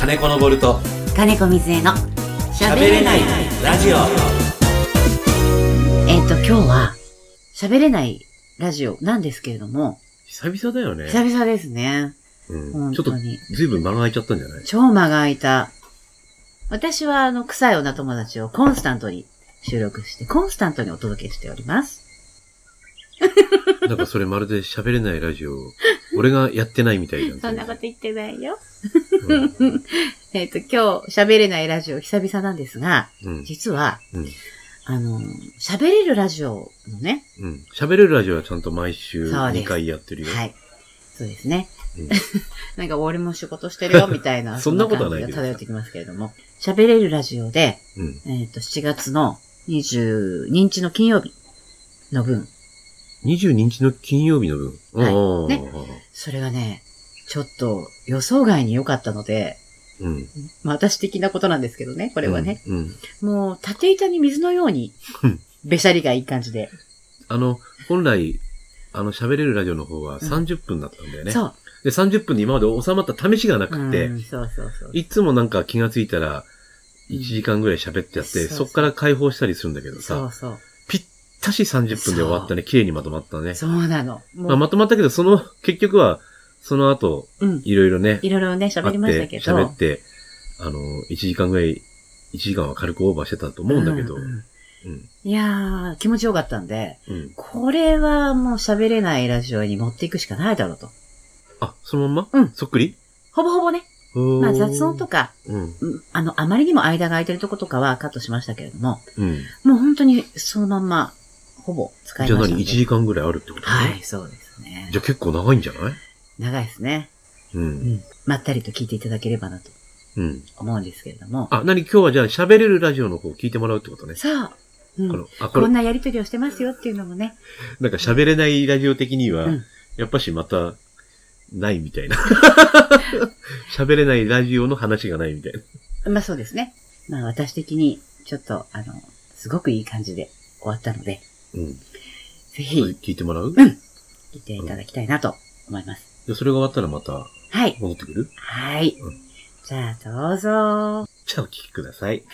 金子のボルト金子水江の喋れないラジオえっ、と、今日は喋れないラジオなんですけれども、久々だよね。久々ですね。うん、本ちょっと当に。ずいぶん間が空いちゃったんじゃない？超間が空いた。私はあの、臭い女友達をコンスタントに収録して、コンスタントにお届けしております。なんかそれまるで喋れないラジオ、俺がやってないみたいなん そんなこと言ってないよ。うん えっと、今日喋れないラジオ久々なんですが、うん。実は、うん。あの、喋れるラジオのね、うん。喋れるラジオはちゃんと毎週そうです2回やってるよ。はい。そうですね。うん なんか俺も仕事してるよ、みたいな。そんなことはない漂ってきますけれども。喋れるラジオで、うん。えっ、と、7月の22日の金曜日の分。22日の金曜日の分。はいねそれがね、ちょっと予想外に良かったので、うん。まあ私的なことなんですけどね、ここれはね。。うん。もう、縦板に水のようにうん、べしゃりがいい感じで。あの、本来、あの、喋れるラジオの方は30分だったんだよね。そう。で、30分で今まで収まった試しがなくて、うん、そうそうそう。いつもなんか気がついたら、1時間ぐらい喋ってやって、そうそうそっから解放したりするんだけどそさ、うそう。たし30分で終わったね。綺麗にまとまったね。そうなの。まあ、まとまったけど、その、結局は、その後、うん。いろいろね、いろいろね、あ喋りましたけど。喋って、あの、1時間ぐらい、1時間は軽くオーバーしてたと思うんだけど、うん。ううんいやー、気持ちよかったんで、うん。これはもう喋れないラジオに持っていくしかないだろうと。あ、そのまんま？うんそっくり？ほぼほぼね、まあ雑音とか。うんあの、あまりにも間が空いてるとことかはカットしましたけれども、うん。もう本当にそのまんま、ほぼ使いじゃあ何ましたの ?1 で。時間ぐらいあるってことね。はい、そうですねじ。ゃあ結構長いんじゃない？長いですね。う。うんん。まったりと聞いていただければなとうん。思うんですけれども。あ、何？今日はじゃあ喋れるラジオの方を聞いてもらうってことね。そう。うんこの、あ、これ、こんなやりとりをしてますよっていうのもね。なんか喋れないラジオ的には、うんやっぱしまた、ないみたいな。喋れないラジオの話がないみたいな。まあそうですね。まあ私的に、ちょっと、あの、すごくいい感じで終わったので、うん。ぜひ、聞いてもらう、ん聞いていただきたいなと思います。でそれが終わったらまたはい。戻ってくる？はいうん。じゃあどうぞ。じゃあお聞きください。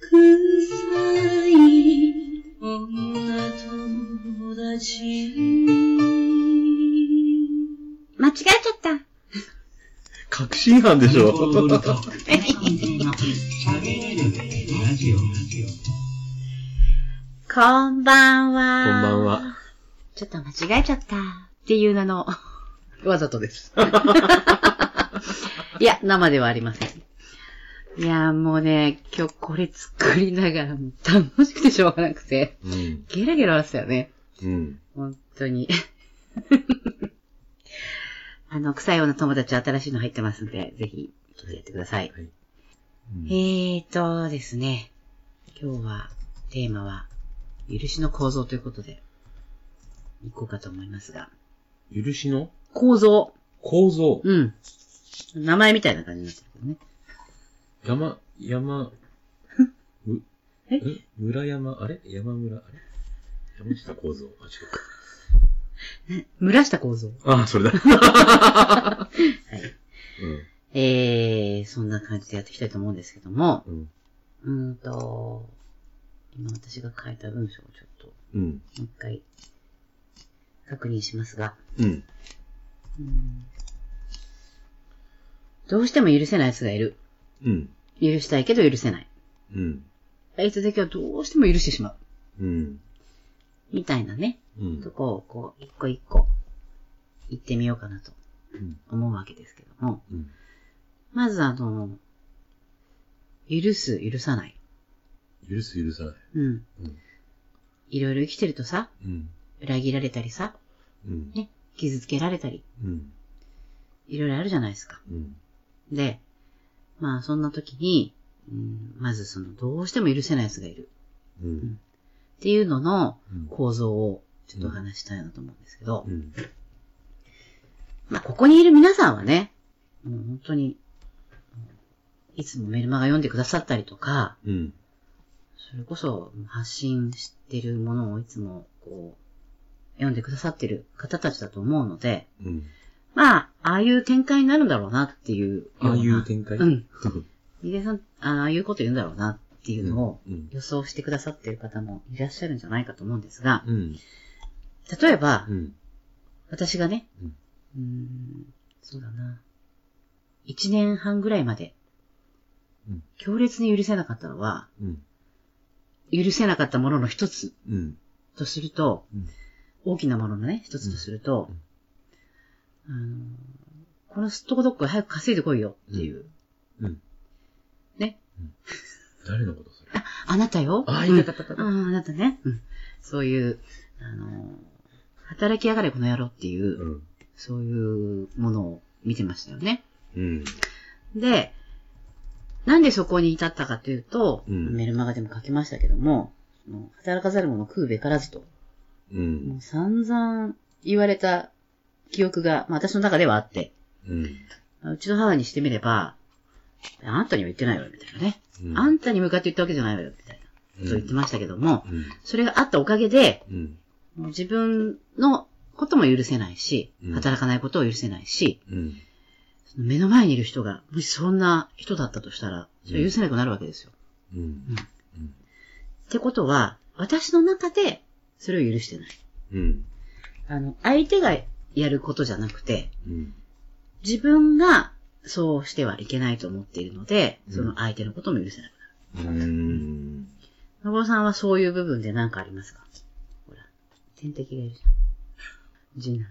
臭い女友達間違えちゃった。確信犯でしょこんばんは。こんばんは。ちょっと間違えちゃった。っていう名の、わざとです。いや、生ではありません。いや、もうね、今日これ作りながら楽しくてしょうがなくて、うん。ゲラゲラ笑ってたよね。うん。本当に。あの、臭いような友達新しいの入ってますんで、ぜひ、聞いてやってください。はいえーとですね、今日は、テーマは、許しの構造ということで、いこうかと思いますが。許しの？構造。構造。うん。名前みたいな感じになってるけどね。山、山、む、ええ？村山、あれ？山村、あれ？山下構造。あ、違う村下構造。か。あ、それだ。はい。うん。えー、そんな感じでやっていきたいと思うんですけども、うん。うーんと、今私が書いた文章をちょっと、うん。もう一回、確認しますが、うん。うんどうしても許せない奴がいる。うん。許したいけど許せない。うん。あいつだけはどうしても許してしまう。うん。みたいなね、うんと。こを、こう、一個一個、言ってみようかなとうん。思うわけですけども、うん。まずあの、許す、許さない。許す、許さない。うん。うん。いろいろ生きてるとさ、うん。裏切られたりさ、うん。ね、傷つけられたり、うん。いろいろあるじゃないですか。うん。で、まあそんな時に、うん、まずその、どうしても許せない奴がいる。うん。っていうののうん。構造をちょっとお話ししたいなと思うんですけど、うん。まあここにいる皆さんはね、もう本当に、いつもメルマガ読んでくださったりとか、うん。それこそ発信してるものをいつもこう、読んでくださってる方たちだと思うので、うん。まあ、ああいう展開になるんだろうなっていう。ああいう展開？うん。井出さん、ああいうこと言うんだろうなっていうのをうん予想してくださっている方もいらっしゃるんじゃないかと思うんですが、うん。例えば、うん。私がね、そうだな。一年半ぐらいまでうん、強烈に許せなかったのは、うん。許せなかったものの一つうん。とすると、うん大きなもののね、一つとすると、あの、このすっとこどっこい早く稼いでこいよっていう。うん。ね。誰のことそれ？あなたよ。あ、うんいたたたた。ああ、あなたね。うんそういう、あの、働きやがれこの野郎っていう、うん。そういうものを見てましたよね。うん。で、なんでそこに至ったかというと、うんメルマガでも書きましたけども、その働かざる者食うべからずと、うんも。う散々言われた記憶が、まあ私の中ではあって、うん。うちの母にしてみれば、あんたには言ってないわよ、みたいなね。うんあんたに向かって言ったわけじゃないわよ、みたいな。と言ってましたけども、うん。それがあったおかげで、うん。もう自分のことも許せないしうん、働かないことを許せないし、目の前にいる人が、もしそんな人だったとしたら、それ許せなくなるわけですよ。うん。ってことは、私の中で、それを許してない。うん。あの、相手がやることじゃなくて、うん。自分がそうしてはいけないと思っているので、うんその相手のことも許せなくなる。うん。のぼろさんはそういう部分で何かありますか？ほら、天敵がいるじゃん。次男。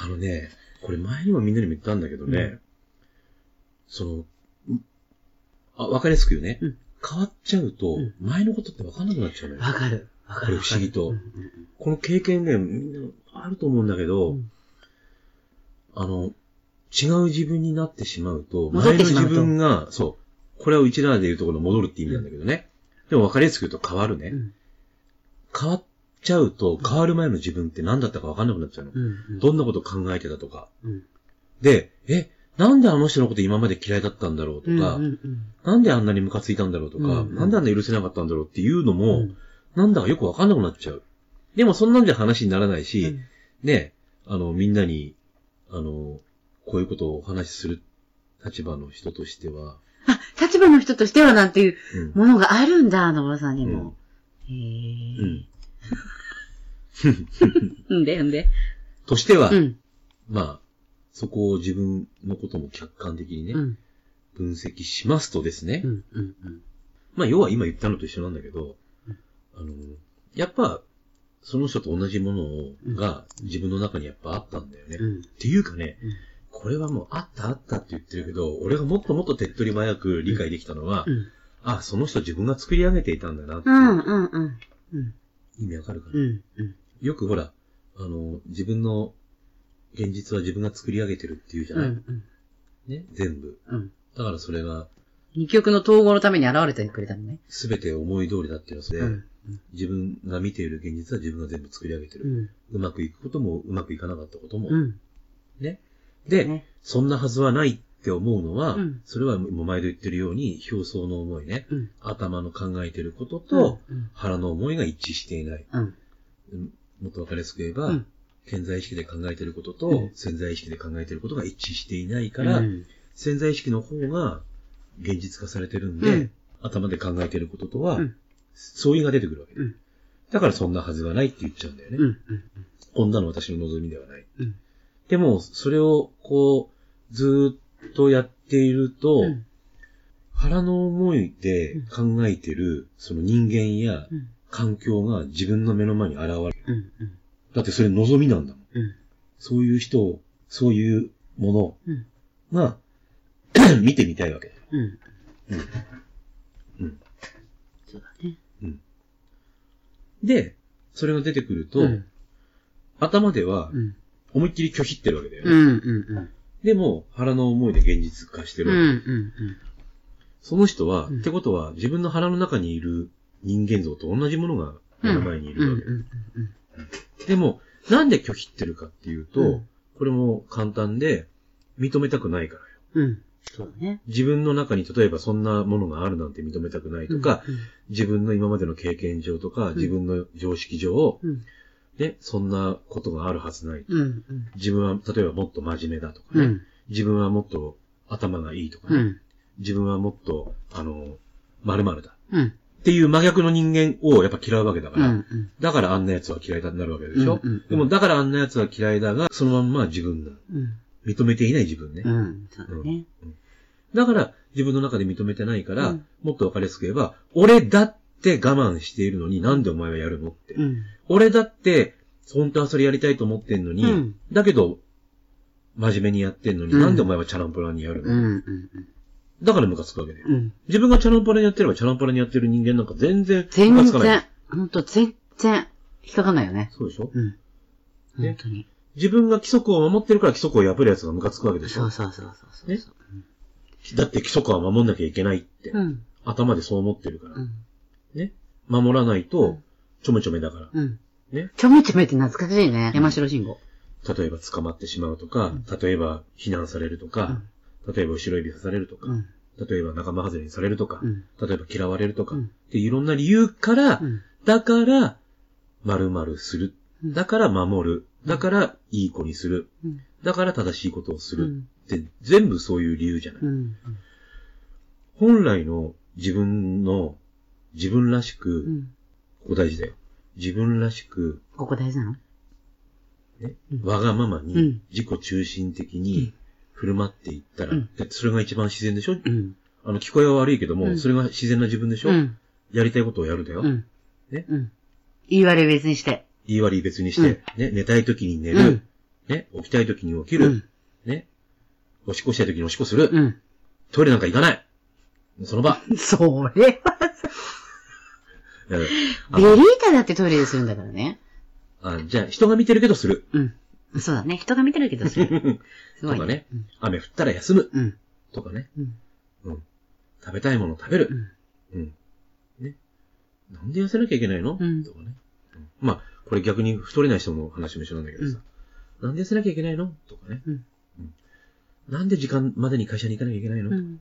あのね、これ前にもみんなにも言ったんだけどね、うんその、んあ、わかりやすく言うね。うん変わっちゃうとうん、前のことってわかんなくなっちゃうのよ。わかる。わかる。これ不思議とわかるこの経験ね、みんなあると思うんだけど、うんあの、違う自分になってしまうと、戻っ前の自てしまうと分が、そう、これはうちらで言うところの戻るって意味なんだけどね。でも分かりやすく言うと変わるね。うん変わっちゃうと、変わる前の自分って何だったか分かんなくなっちゃうの。うん。うん。どんなこと考えてたとか。うん。で、え、なんであの人のこと今まで嫌いだったんだろうとか、うんうんうんなんであんなにムカついたんだろうとか、うんなんであんな許せなかったんだろうっていうのも、うんなんだかよくわかんなくなっちゃう。でもそんなんじゃ話にならないし、うんね、あの、みんなに、あの、こういうことをお話しする立場の人としては、あ、立場の人としてはなんていううん。ものがあるんだ、のぼろさんにも。へうんー。うん で、うんで。としては、うん。まあ、そこを自分のことも客観的にね、うん。分析しますとですね、うん。うん。うん。まあ、要は今言ったのと一緒なんだけどうん、あの、やっぱ、その人と同じものが自分の中にやっぱあったんだよね。うん。っていうかね、うんこれはもうあったあったって言ってるけど、俺がもっともっと手っ取り早く理解できたのは、うん。あ、その人自分が作り上げていたんだなってう。いうんうん。うん。うん。意味わかるかな、うん。うん。よくほら、あの、自分の現実は自分が作り上げてるっていうじゃない、うん。ね、全部。うん。だからそれが二曲の統合のために現れてくれたのね。全て思い通りだっていうので、うん。自分が見ている現実は自分が全部作り上げてる。うん。うまくいくこともうまくいかなかったことも。うん。ね。で、ね。そんなはずはないって思うのは、うん。それはもう前で言ってるように、表層の思いね、うん。頭の考えてることと、うん。腹の思いが一致していない。もっとわかりやすく言えば、うん。潜在意識で考えてることと、うん。潜在意識で考えてることが一致していないから、うん。潜在意識の方が現実化されてるんで、うん。頭で考えてることとは、うん。相違が出てくるわけ、うん。だからそんなはずはないって言っちゃうんだよね。こんなの私の望みではない。うんでも、それをこう、ずーっとやっていると、うん腹の思いで考えてる、その人間やうん。環境が自分の目の前に現れる。うん。うん。だってそれ望みなんだもん。うん。そういう人を、そういうもうん。のが、見てみたいわけだよ。うん。うん。うん。そうだね。で、それが出てくると、うん。頭ではうん。思いっきり拒否ってるわけだよね。うん。うん。でも、腹の思いで現実化してうん。うるわけ。ん。うん。その人は、うんってことは、自分の腹の中にいる人間像と同じものが目の前にいるわけ。うん。でも、なんで拒否ってるかっていうと、うんこれも簡単で、認めたくないからよ。うん。そうだね。自分の中に例えばそんなものがあるなんて認めたくないとか、うん。自分の今までの経験上とか、自分の常識上、うん。ね、そんなことがあるはずない。うん。うん。自分は、例えばもっと真面目だとかね。うん。自分はもっと頭がいいとかね。うん。自分はもっと、あの、〇〇だ。うん。っていう真逆の人間をやっぱ嫌うわけだかうん。ら。うん。だからあんな奴は嫌いだになるわけでしょ、うんうんうんでもだからあんな奴は嫌いだが、そのまんま自分だ。うん。認めていない自分ね。うん。そうだね。だから自分の中で認めてないから、うんもっとわかりやすく言えば、俺だって我慢しているのになんでお前はやるのって。うん。俺だって、本当はそれやりたいと思ってんのに、うんだけど、真面目にやってんのに、うんなんでお前はチャランポランにやるの、うん。うん。だからムカつくわけだよ。うん。自分がチャランポランにやってれば、チャランポランにやってる人間なんか全然ム全カつかない。然、ほんと全然、引っかかんないよね。そうでしょ？うん。ね本当に。自分が規則を守ってるから規則を破る奴がムカつくわけでしょ？そうそうそうそうそう。ねだって規則は守んなきゃいけないって、うん。頭でそう思ってるから。うん。ね。守らないうとん、ちょめちょめだから。うん。ね。ちょめちょめって懐かしいね。山城信号。例えば捕まってしまうとか、例えば非難されるとか、例えば後ろ指さされるとか、うん。例えば仲間外れにされるとか、うん例えば嫌われるとか、うんっていろんな理由から、うん。だから、〇〇する。うんだから守る。だから、いい子にする。うん。だから正しいことをする。うんって、全部そういう理由じゃない。うん。本来の自分の、自分らしく、うん。ここ大事だよ。自分らしく、ここ大事なの？ね、うんわがままにうん自己中心的に振る舞っていったら、それが一番自然でしょ？うん。あの、聞こえは悪いけども、うんそれが自然な自分でしょ、うん。やりたいことをやるだよ。うん。ね？うん。言い悪い別にして。言い悪い別にして、ね、寝たい時に寝る、うんね、起きたい時に起きる、うん。ね、おしっこしたい時におしっこする、うん。トイレなんか行かないその場。それはベリータだってトイレでするんだからね。あじゃあ、人が見てるけどする。うん。そうだね。人が見てるけどする。すごいとかねうん。雨降ったら休む。うん。とかね。うん。うん。食べたいもの食べる。うん。うん。ね。なんで痩せなきゃいけないの、うんとかね。うんまあ、これ逆に太れない人の話も一緒なんだけどさ。なんで痩せなきゃいけないのとかね、うんうんなんで時間までに会社に行かなきゃいけないの、うん。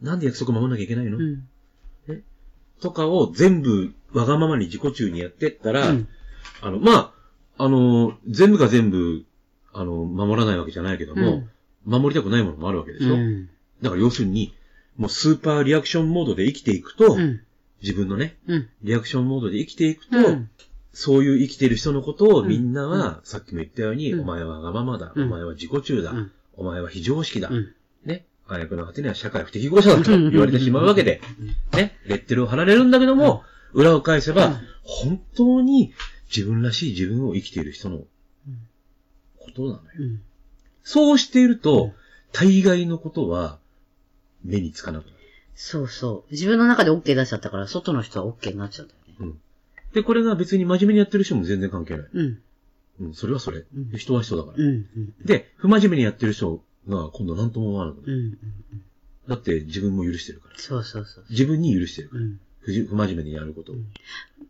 なんで約束守んなきゃいけないの、うん。とかを全部わがままに自己中にやってったら、うんあの、まあ、あの、全部が全部、あの、守らないわけじゃないけども、守りたくないものもあるわけでしょ、うん。だから要するに、もうスーパーリアクションモードで生きていくと、うん。自分のね、うん。リアクションモードで生きていくと、うん。そういう生きている人のことをうんみんなは、さっきも言ったように、うんお前はわがままだ、うんお前は自己中だ、うんお前は非常識だ、うん。ね、あやくの果てには社会不適合者だと言われてしまうわけで、ね、レッテルを貼られるんだけども、裏を返せば、うん本当に自分らしい自分を生きている人のことなのよ。うん。そうしていると、大概のことは目につかなくなる。そうそう。自分の中で OK 出しちゃったから、外の人は OK になっちゃうんだよね。で、これが別に真面目にやってる人も全然関係ない。うん。うん、それはそれ。ん人は人だから。うん。うん。で、不真面目にやってる人が今度何とも思わなくなる。だって自分も許してるから。そうそうそう。自分に許してるから。うん。不じ不真面目にやることを。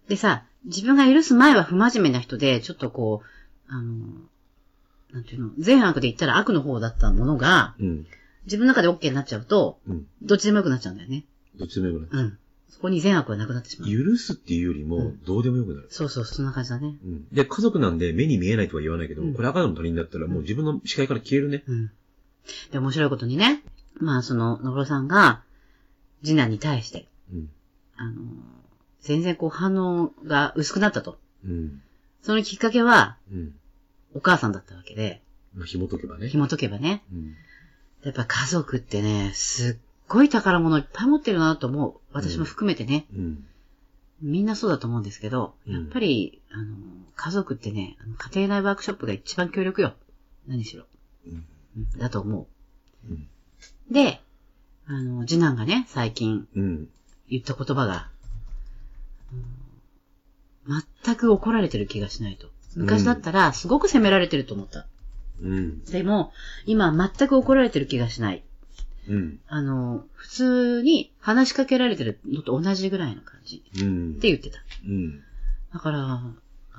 でさ、自分が許す前は不真面目な人で、ちょっとこう、あの、なんていうの、善悪で言ったら悪の方だったものが、うん。自分の中で OK になっちゃうと、うん。どっちでもよくなっちゃうんだよね。どっちでもよくなる。うん。そこに善悪はなくなってしまう。許すっていうよりもうん、どうでもよくなる。そうそう、そんな感じだね。うん。で、家族なんで目に見えないとは言わないけど、うんこれ赤の他人だったらもう自分の視界から消えるね。うん。で、面白いことにね、まあ、その、のぶろさんが、次男に対して、うん。あの、全然こう反応が薄くなったと。うん。そのきっかけは、うん。お母さんだったわけで、まあ、紐解けばね。紐解けばね。うん。やっぱ家族ってね、すっごい宝物いっぱい持ってるなと思う。私も含めてね。うん。みんなそうだと思うんですけど、うんやっぱり、あの、家族ってね、家庭内ワークショップが一番協力よ。何しろ。うん。うんだと思うん。う。で、あの、次男がね、最近うん。言った言葉が、うん全く怒られてる気がしないと。昔だったら、すごく責められてると思った。うん。でも、今全く怒られてる気がしない。うん。あの、普通に話しかけられてるのと同じぐらいの感じうんって。言ってた。うん。だから、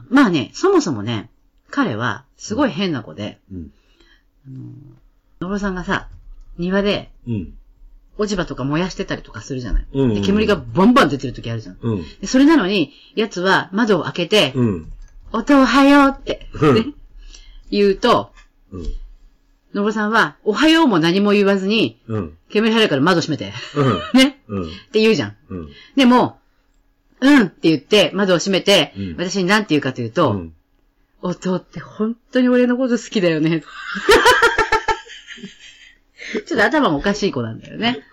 まあね、そもそもね、彼はすごい変な子で、うん。あの、のろさんがさ、庭でうん。落ち葉とか燃やしてたりとかするじゃない。うんで煙がバンバン出てる時あるじゃん。うん。でそれなのに、奴は窓を開けて、うん。音おはようって、うんね、言うと、うん。のぼるさんは、おはようも何も言わずに、うん。煙入るから窓閉めて、うん。ね、うん。って言うじゃん。うん。でも、うんって言って、窓を閉めて、うん私に何て言うかというと、うん。音って本当に俺のこと好きだよね。ちょっと頭がおかしい子なんだよね。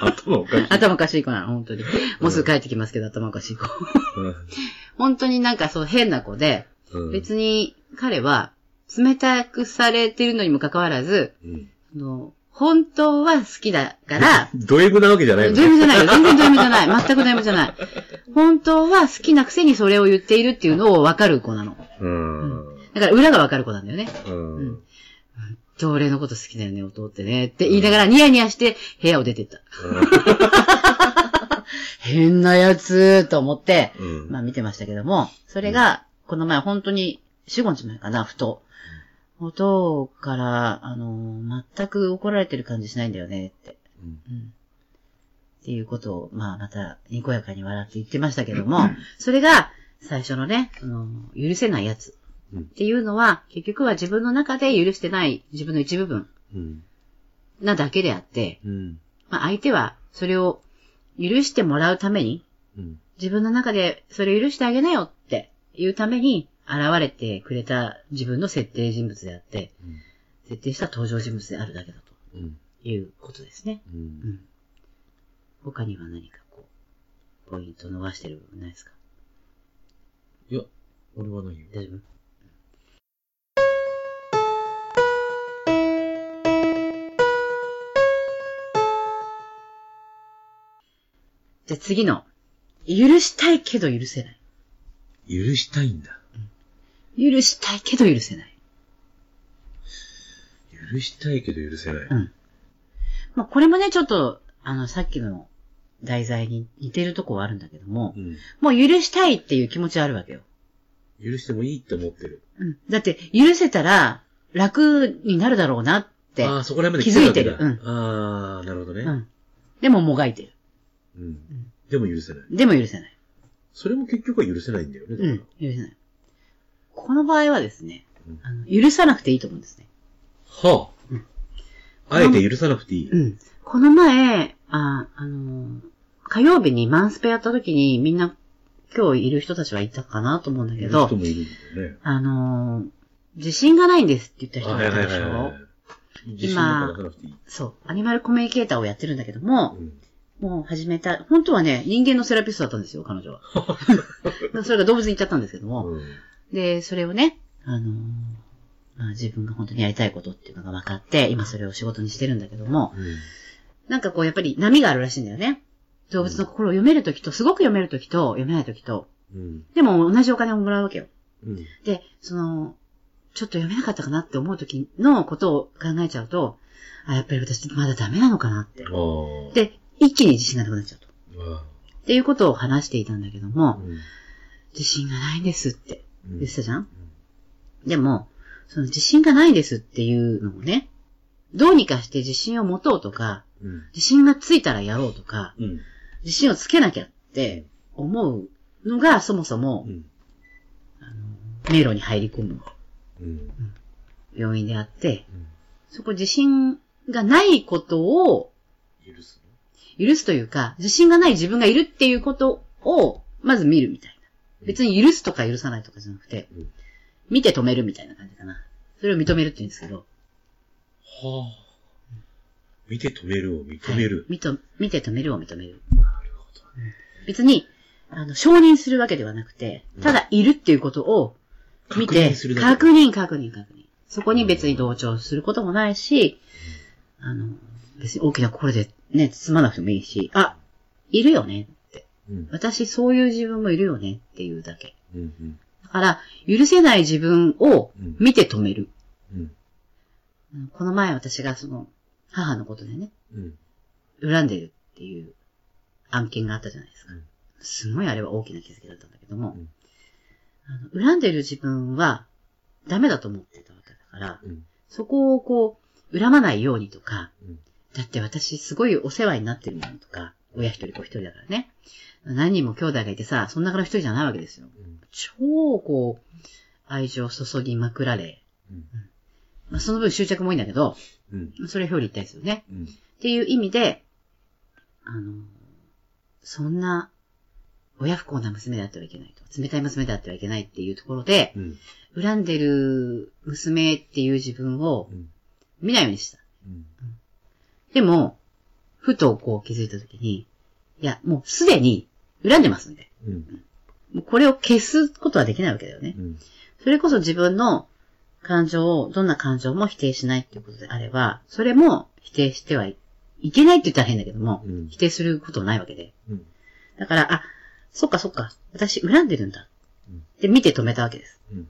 頭おかしい。頭おかしい子なの、本当に。もうすぐ帰ってきますけど、頭おかしい子。本当になんかそう変な子で、うん。別に彼は冷たくされてるのにもかかわらず、うん。あの本当は好きだから、ド M なわけじゃないドの M じゃないよ。全然ド M じゃない。全くド M じゃない。本当は好きなくせにそれを言っているっていうのを分かる子なの。うん。だから裏が分かる子なんだよね。うん。うん。と俺のこと好きだよね、弟ってね。って言いながらニヤニヤして部屋を出てった。変なやつと思って、うん。まあ見てましたけども、それが、この前本当に4、5日前かな、ふと。音から、あの、全く怒られてる感じしないんだよねって。うんうん。っていうことを、まあまた、にこやかに笑って言ってましたけども、それが、最初のね、その、許せないやつ。うんっていうのは、結局は自分の中で許してない自分の一部分うん。なだけであって、うん。まあ相手はそれを許してもらうために、うん。自分の中でそれを許してあげなよっていうために現れてくれた自分の設定人物であって、設定した登場人物であるだけだうん。ということですね。う。うんん。他には何かこう、ポイント伸ばしてるのないですか？いや、俺はないよ。大丈夫？じゃあ次の。許したいけど許せない。許したいんだ。許したいけど許せない。許したいけど許せない。うん。まあ、これもね、ちょっと、あの、さっきの題材に似てるとこはあるんだけども、うん。もう許したいっていう気持ちはあるわけよ。許してもいいって思ってる。うん。だって、許せたら楽になるだろうなって。ああ、そこら辺まで気づいてる来たわけだああ、なるほどね。うん。でももがいてる。うん。でも許せない。でも許せない。それも結局は許せないんだよね。だからうん。許せない。この場合はですねうん、あの許さなくていいと思うんですね。はあ。うんあえて許さなくていい。うん。この前、あ、あのー火曜日にマンスペやった時にみんな今日いる人たちはいたかなと思うんだけど人、もいるんだよね。あのー自信がないんですって言った人がいたでしょ？はいはい。自信なんか出さなくていい。そう。アニマルコミュニケーターをやってるんだけども、うんもう始めた、本当はね、人間のセラピストだったんですよ、彼女は。それが動物に行っちゃったんですけども。うんで、それをね、あのーまあ、自分が本当にやりたいことっていうのが分かって、今それを仕事にしてるんだけども、うんなんかこうやっぱり波があるらしいんだよね。動物の心を読めるときと、すごく読めるときと、読めないときと、うん。でも同じお金をもらうわけよ。うん。で、その、ちょっと読めなかったかなって思うときのことを考えちゃうと、あ、やっぱり私まだダメなのかなって。で、一気に自信がなくなっちゃうと。あっていうことを話していたんだけどあも、うん自信がないんですってうん言ってたじゃん、でも、その自信がないですっていうのをね、どうにかして自信を持とうとか、うん。自信がついたらやろうとか、うん。自信をつけなきゃって思うのがそもそもう、ん。あの迷路に入り込むうん。要因であって、うんそこ自信がないことを許す許すというか、自信がない自分がいるっていうことを、まず見るみたいな。別に許すとか許さないとかじゃなくて、うん見て止めるみたいな感じかな。それを認めるって言うんですけど。はあ。見て止めるを認める。はい見と見て止めるを認める。なるほど。別に、あの、承認するわけではなくて、ただいるっていうことを見確て認する、だけ確認、確認、確認。そこに別に同調することもないし、あの、別に大きな心でね、包まなくてもいいし、あ、いるよね。うん。私そういう自分もいるよねっていうだけ。うん。うん。だから、許せない自分をうん見て止める。うん。うんこの前私がその、母のことでね、うん。恨んでるっていう案件があったじゃないですかうん。すごいあれは大きな気づきだったんだけどもうん、あの恨んでる自分はダメだと思ってたわけだから、うん。そこをこう、恨まないようにとか、うんだって私すごいお世話になってるものとか、親一人子一人だからね。何人も兄弟がいてさ、その中の一人じゃないわけですよ。超、こう、愛情注ぎまくられ。うんまあ、その分執着も多いんだけど、うん。それ表裏一体ですよね。うん。っていう意味で、あの、そんな、親不幸な娘であってはいけないと。冷たい娘であってはいけないっていうところで、うん。恨んでる娘っていう自分をうん。見ないようにした。うん。でも、ふとこう気づいたときに、いや、もうすでに恨んでますんで。うん。もうこれを消すことはできないわけだよね。うん。それこそ自分の感情を、どんな感情も否定しないっていうことであれば、それも否定してはいいけないって言ったら変だけども、うん否定することはないわけで。うん。だから、あ、そっかそっか、私恨んでるんだ。うんで、見て止めたわけです。うん。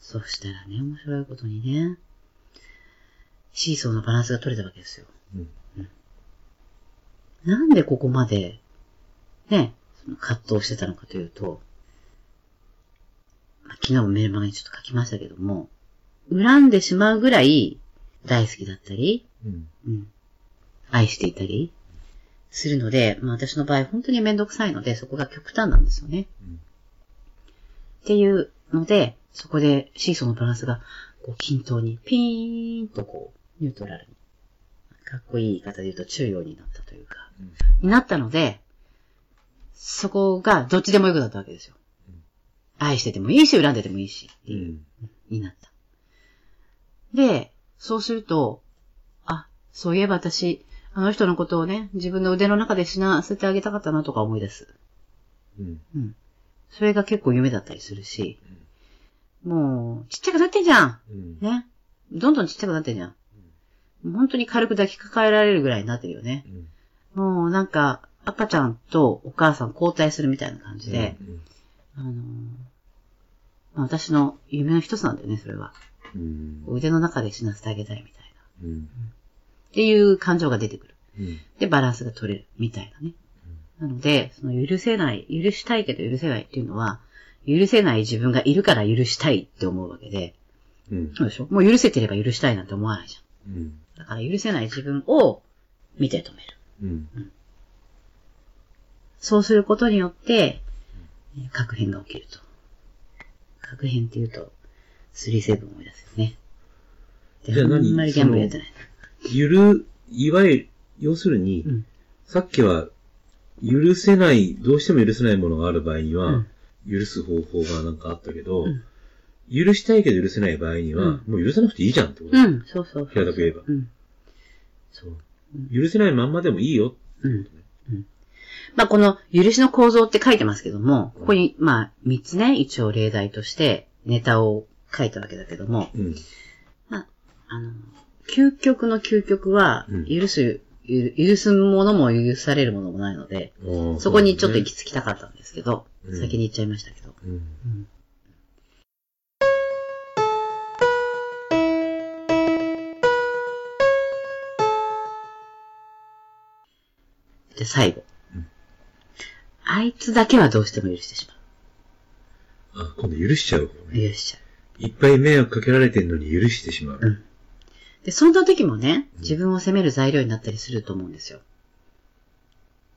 そしたらね、面白いことにね、シーソーのバランスが取れたわけですよ。うん。なんでここまで、ね、その葛藤してたのかというと、まあ昨日もメールマガにちょっと書きましたけども、恨んでしまうぐらい大好きだったり、うん。うん、愛していたりするので、まあ私の場合本当にめんどくさいので、そこが極端なんですよね。うんっていうので、そこでシーソーのバランスが、こう均等に、ピーンとこう、ニュートラルに。かっこいい言い方で言うと中央になったというか、になったので、そこがどっちでもよくなったわけですよ。愛しててもいいし、恨んでてもいいし、ってういう、ん。になった。で、そうすると、あ、そういえば私、あの人のことをね、自分の腕の中で死なせてあげたかったなとか思い出す。うん。うん。それが結構夢だったりするし、もう、ちっちゃくなってんじゃんうん。ね。どんどんちっちゃくなってんじゃん。本当に軽く抱きかかえられるぐらいになってるよね。うん。もうなんか、赤ちゃんとお母さん交代するみたいな感じで、あのーまあ私の夢の一つなんだよね、それは。うん。腕の中で死なせてあげたいみたいな。うん。っていう感情が出てくる。うん。で、バランスが取れる、みたいなね。なので、その許せない、許したいけど許せないっていうのは、許せない自分がいるから許したいって思うわけで、うん。そうでしょ？もう許せてれば許したいなんて思わないじうん。ゃん。だから許せない自分を見て止める。うん。そうすることによって、えー核変が起きると。核変っていうと、37思い出すよね。でじゃあ何？あんまりギャンブルやってない。ゆる、いわゆる、要するに、うんさっきは、許せない、どうしても許せないものがある場合には、うん許す方法がなんかあったけど、うん許したいけど許せない場合には、うんもう許さなくていいじゃんってこと。うん、そうそう。平たく言えばうん。そう。許せないまんまでもいいよ。うん。うん。まあ、この、許しの構造って書いてますけども、ここに、まあ、三つね、一応例題として、ネタを書いたわけだけども、うん。まあ、あの、究極の究極はうん、許す、ゆ許すものも許されるものもないので、そこにちょっと行き着きたかったんですけど、うん先に言っちゃいましたけど。うん。うんで、最後。うんあいつだけはどうしても許してしまあ、今度許しちゃう。ね。許しちゃいっぱい迷惑かけられてんのに許してしまう。うんう。で、そんな時もね、自分を責める材料になったりすると思うんですよ。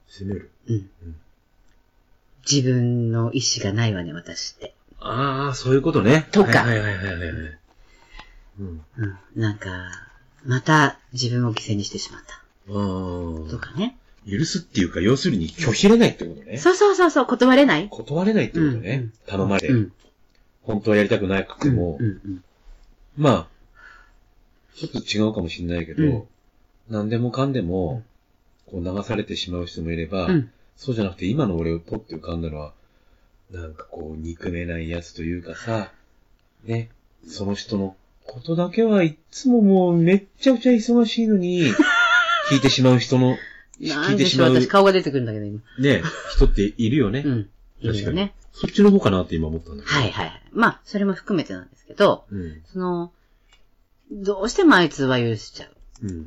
責める？うんうん。自分の意志がないわね、私って。ああ、そういうことね。とかはいはいはいはいはい。うん。うん。なんか、また自分を犠牲にしてしまった。ああ。とかね。許すっていうか、要するに拒否れないってことね。そうそうそうそう、断れない？断れないってことね。うんうん。頼まれ、うん。本当はやりたくなくても、うんうんまあ、ちょっと違うかもしれないけど、うん。何でもかんでも、こう流されてしまう人もいれば、うん。そうじゃなくて今の俺をポッて浮かんだのは、なんかこう憎めないやつというかさ、ね、その人のことだけはいつももうめっちゃくちゃ忙しいのに、聞いてしまう人の、なんでしょう、聞いてしまう、私顔が出てくるんだけど、今。ね、人っているよね。うん。いる確かによね。そっちの方かなって今思ったんだけど。はいはいはい。まあ、それも含めてなんですけど、うん。その、どうしてもあいつは許しちゃう。うん。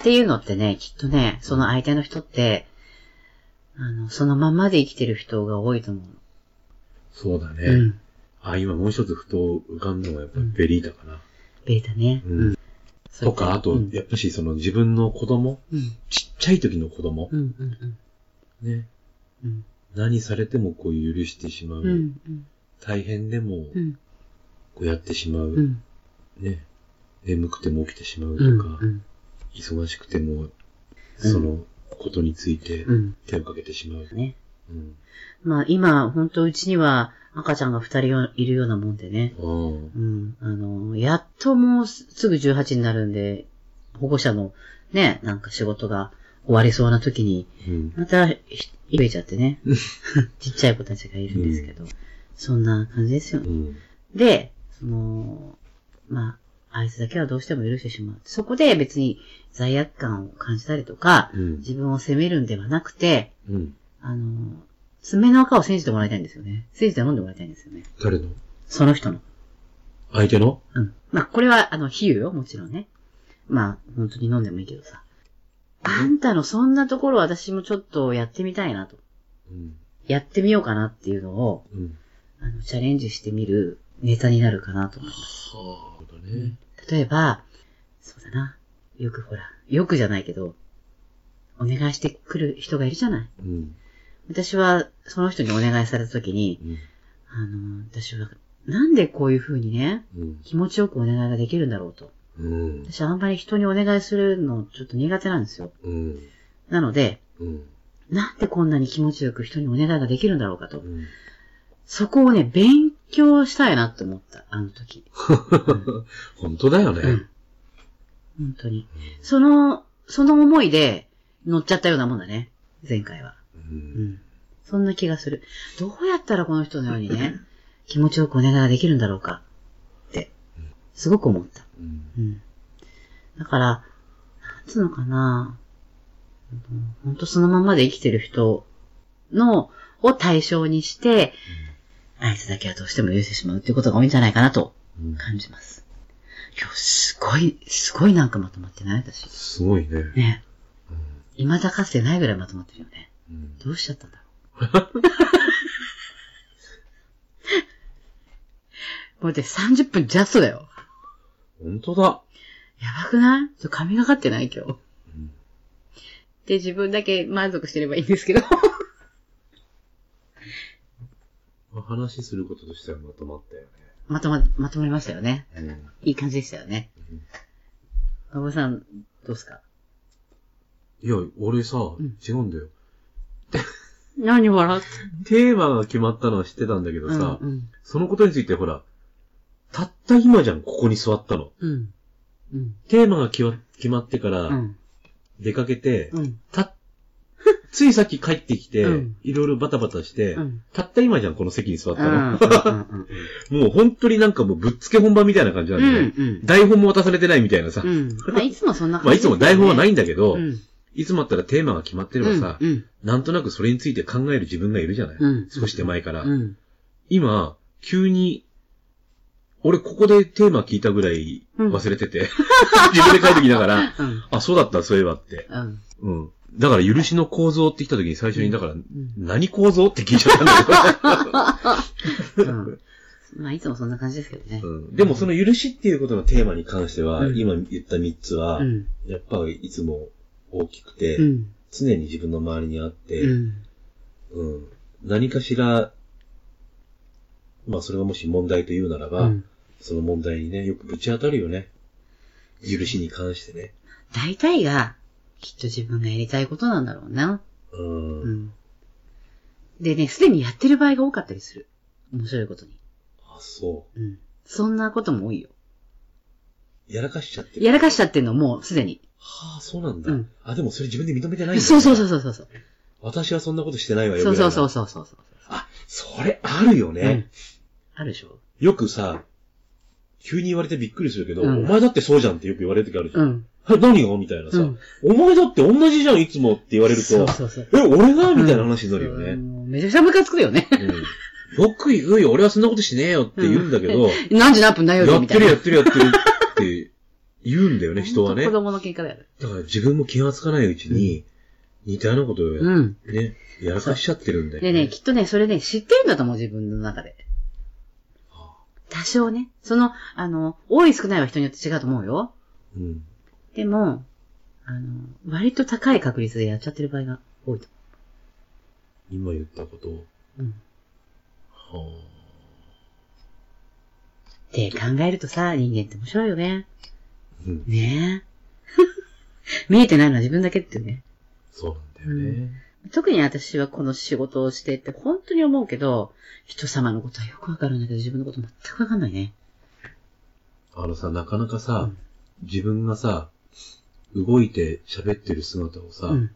っていうのってね、きっとね、その相手の人って、あの、そのままで生きてる人が多いと思うそうだね。の。うん。あ、今もう一つふと浮かんだのはやっぱりベリータかな。ベータね。うんとか、あと、うんやっぱしその自分の子供、うん。ちっちゃい時の子供、うんうんうん。ね。うん。何されてもこう許してしまう。うん。うん。大変でもうん。こうやってしまう。うん。ね。眠くても起きてしまううん。とか、うん。忙しくても、そのことについてうん。手をかけてしまう。ね。うん。まあ今、本当うちには赤ちゃんが二人いるようなもんでね。うん。あの、やっともうすすぐ18になるんで、保護者のね、なんか仕事が終わりそうな時に、うん。またひ増えちゃってね。ちっちゃい子たちがいるんですけど。そんな感じですよね。うん。で、その、まあ、あいつだけはどうしても許してしまう。そこで別に罪悪感を感じたりとか、うん。自分を責めるんではなくて、うん。あの、爪の赤を信じてもらいたいんですよね。信じて飲んでもらいたいんですよね。誰の？その人の。相手の？うん。まあ、これは、あの、比喩よ、もちろんね。まあ、本当に飲んでもいいけどさ。あんたのそんなところ私もちょっとやってみたいなと。うん。やってみようかなっていうのを、うん。あの、チャレンジしてみるネタになるかなと思います。はあ、だね。例えば、そうだな。よくほら、よくじゃないけど、お願いしてくる人がいるじゃない。うん。私は、その人にお願いされた時に、うん。あの、私は、なんでこういう風にね、うん。気持ちよくお願いができるんだろうと。うん。私あんまり人にお願いするのちょっと苦手なんですよ。うん。なので、うん。なんでこんなに気持ちよく人にお願いができるんだろうかとう。ん。そこをね、勉強したいなって思った、あの時。本当だよねうん。。本当に。その、その思いで乗っちゃったようなもんだね。前回は。う。うんん。そんな気がする。どうやったらこの人のようにね、気持ちよくお願いができるんだろうかって、すごく思った。うん。うん。だから、なんつうのかな。ほんとそのままで生きてる人の、を対象にして、あいつだけはどうしても許してしまうっていうことが多いんじゃないかなとうん感じます。今日すごい、すごいなんかまとまってない？私。すごいね。ね。うん未だかつてないぐらいまとまってるよね。うんどうしちゃったんだろう。もうで30分ジャストだよ。本当だ。やばくない？ちょがかってない今日。うんで、自分だけ満足してればいいんですけど。まあ話することとしてはまとまったよね。まとま、まとまりましたよね。うん。いい感じでしたよね。おばさん、どうすか？いや、俺さ、ん違うんだよ。何笑ってテーマが決まったのは知ってたんだけどさ、うん、うん、そのことについてほら、たった今じゃん、ここに座ったの。うん。うん。テーマが決ま決まってからうん。出かけて、うん。た、ついさっき帰ってきて、うんいろいろバタバタして、うん。たった今じゃん、この席に座ったうん。の。うん。もう本当になんかもうぶっつけ本番みたいな感じなんだよね。うん。台本も渡されてないみたいなさ。うん。まあ、いつもそんなまあいつも台本はないんだけど、うん。いつもあったらテーマが決まってればさ、うん。なんとなくそれについて考える自分がいるじゃない、うん少し手前から。うん。今、急に、俺ここでテーマ聞いたぐらい忘れてて、自分で書いてきながら、うん。あ、そうだった、そういえばって。うん。うん。だから、許しの構造って来た時に最初に、だから、ん何構造って聞いちゃったんだ うん。まあ、いつもそんな感じですけどねけど、。うん。でも、その許しっていうことのテーマに関しては、うん今言った3つは、うん。やっぱりいつも大きくて、うん。常に自分の周りにあって、うん。うん。何かしら、まあそれがもし問題というならば、うんその問題にね、よくぶち当たるよね。許しに関してね。大体が、きっと自分がやりたいことなんだろうな。うん。うん。でね、すでにやってる場合が多かったりする。面白いことに。あ、そうん。そんなことも多いよ。う。やらかしちゃってる。やらかしちゃってんのもうすでに。はあ、そうなんだ。うんあ、でもそれ自分で認めてないんだ。そうそうそうそうそう。私はそんなことしてないわよ。そうそうそうう。そうそうそう。あ、それあるようねん。。あるでしょよくさ、急に言われてびっくりするけど、うんお前だってそうじゃんってよく言われる時あるじゃん。うん。え、何が？みたいなさ、うんお前だって同じじゃん、いつもって言われると、そうそうそう。え、俺が？みたいな話になるよね。もうめちゃくちゃムカつくよね。うん。よく言うよ、俺はそんなことしねえよって言うんだけど、何時何分何曜やってる日みたいな。やってるやってるって言うんだよね、人はね。だ子供の喧嘩だよね。から自分も気がつかないうちに、似たようなことをや,、うん。ね、やらかしちゃってるんだよでね、きっとね、それね、知ってるんだと思う、自分の中で。多少ね。その、あの、多い少ないは人によって違うと思うよ。うん。でも、あの、割と高い確率でやっちゃってる場合が多いと。今言ったことを。うん。はって考えるとさ、人間って面白いよね。あ。うん。ねえ。見えてないのは自分だけってね。そうなんだよね。特に私はこの仕事をしてって本当に思うけど、人様のことはよくわかるんだけど自分のこと全くわかんないね。あのさ、なかなかさ、うん自分がさ、動いて喋ってる姿をさ、うん。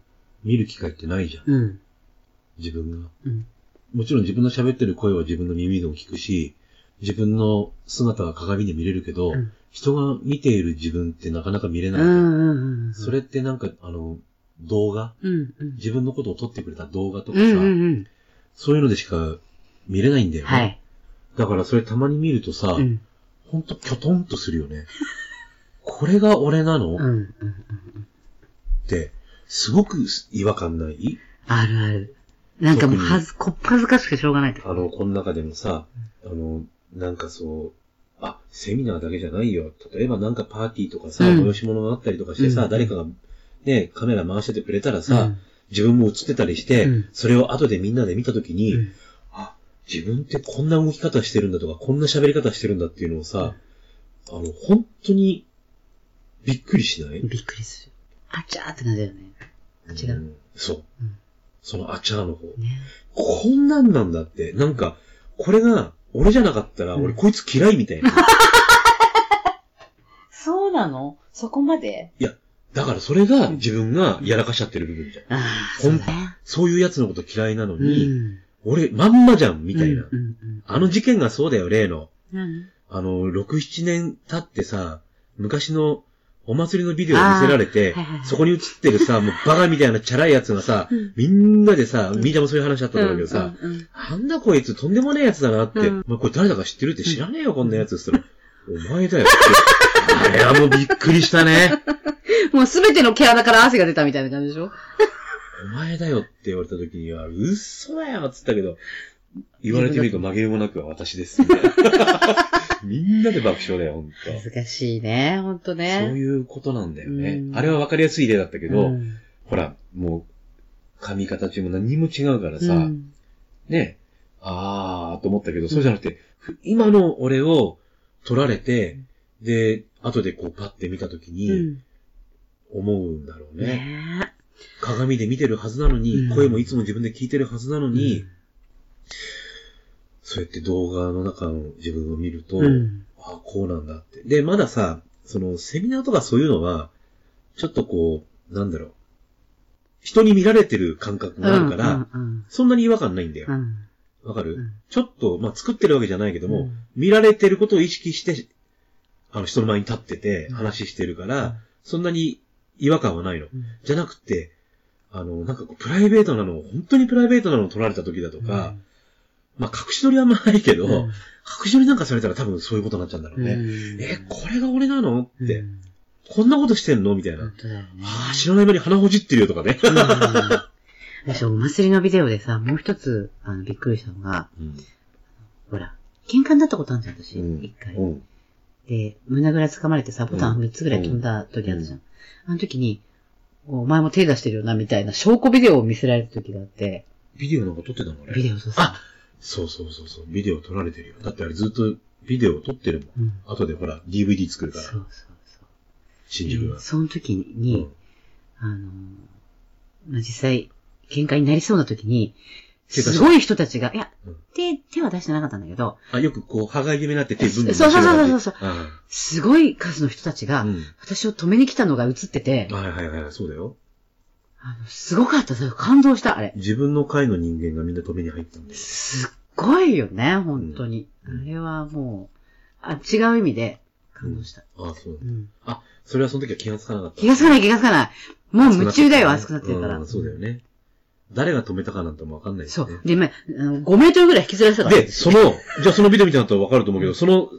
見る機会ってないじゃん。うん。自分が。うん。もちろん自分の喋ってる声は自分の耳でも聞くし、自分の姿は鏡で見れるけど、うん人が見ている自分ってなかなか見れない。うんうんうん。それってなんか、あの、動画？うんうん。自分のことを撮ってくれた動画とかさ、うんうんうん。そういうのでしか見れないんだよね。はい。だからそれたまに見るとさ、うん。ほんとキョトンとするよね。これが俺なの、うんうんうん。って、すごく違和感ない？あるある。なんかもうはず、こっぱずかしくてしょうがないと。あの、この中でもさ、あの、なんかそう、あ、セミナーだけじゃないよ。例えばなんかパーティーとかさ、うん催し物があったりとかしてさ、うん誰かがね、カメラ回しててくれたらさ、うん自分も映ってたりして、うんそれを後でみんなで見たときに、うんあ、自分ってこんな動き方してるんだとか、こんな喋り方してるんだっていうのをさ、あの、本当にびっくりしない？びっくりする。あちゃーってなるよね。違う。んそう。うんそのあちゃーの方。ね。こんなんなんだって。なんか、これが、俺じゃなかったら、うん俺こいつ嫌いみたいな。そうなの？そこまで？いや、だからそれが自分がやらかしちゃってる部分じゃん。ああ、ほんそうだね。そういう奴のこと嫌いなのうに、ん。俺、まんまじゃん、みたいな。うんうんあの事件がそうだよ、例の。うん。あの、6、7年経ってさ、昔のお祭りのビデオを見せられてはいはいはい、そこに映ってるさ、もうバカみたいなチャラいやつがさうん、みんなでさ、みん。なもそういう話あったんだけどさ、うんうんうん。なんだこいつとんでもねえやつだなって、うん。まあ、これ誰だか知ってるって知らねえよ、こんなやつって言ったら、お前だよって。あれはもうびっくりしたね。もうすべての毛穴から汗が出たみたいな感じでしょ？お前だよって言われた時には、嘘だよっつったけど、言われてみると紛れもなくは私です、みんなで爆笑だよ、ほんと。難しいね、ほんとね。そういうことなんだよね。うんあれは分かりやすい例だったけど、うんほら、もう、髪形も何にも違うからさ、うんね、あーと思ったけど、そうじゃなくて、ふ今の俺を撮られて、で、後でこうパッて見たときうにん。思うんだろうね。ね鏡で見てるはずなのに、うん声もいつも自分で聞いてるはずなのえ。に、そうやって動画の中の自分を見ると、うん。あこうなんだって。で、まださ、そのセミナーとかそういうのは、ちょっとこう、なんだろう。人に見られてる感覚があるから、うんそんなに違和感ないんだよう。ん。わかる、うんちょっと、まあ、作ってるわけじゃないけども、うん見られてることを意識して、あの、人の前に立っててうん話してるから、そんなに違和感はないの。うんじゃなくて、あの、なんかこう、プライベートなのを、本当にプライベートなのを撮られた時だとか、まあ、隠し撮りはあんまないけど、うん隠し撮りなんかされたら多分そういうことになっちゃうんだろうね。うんえ、これが俺なの？って、うんこんなことしてんの？みたいな。本当だよね。ああ、知らない間に鼻ほじってるよとかね。うん 私、お祭りのビデオでさ、もう一つ、あの、びっくりしたのが、うん。ほら、喧嘩になったことあるじゃん、私。うん一回。うん。で、胸ぐら掴まれてさ、ボタン3つぐらい飛んだ時あったじゃん。あの時に、お前も手出してるよな、みたいな証拠ビデオを見せられた時があって、ビデオなんか撮ってたのあれ？ビデオそうそう。あそうそうそうそう。ビデオ撮られてるよ。だってあれずっとビデオ撮ってるもん。うん。後でほら、DVD 作るから、そうそうそう。新宿がで。その時うにん、あのー、まあ、実際、喧嘩になりそうな時に、すごい人たちが、いやうん、手、手は出してなかったんだけど、あ、よくこう、歯がゆめになって手ブンブンそうそうそうそうそうあすごい数の人たちが、あうん。私を止めに来たのが映ってて、はいはいはい、そうだよ。あのすごかった、それ感動した、あれ。自分の会の人間がみんな止めに入ったんだよ。すっごいよね、本当に。うんあれはもう、あ、違う意味で感動した。ああ、そうう。んあ、それはその時は気がつかなかった。気がつかない気がつかない。もう夢中だよ、熱くなってるから。うんそうだよね。誰が止めたかなんてもわかんないですね。。そうで、まああの5メートルぐらい引きずられてたから。で、その、じゃあそのビデオ見てなったらわかると思うけど、その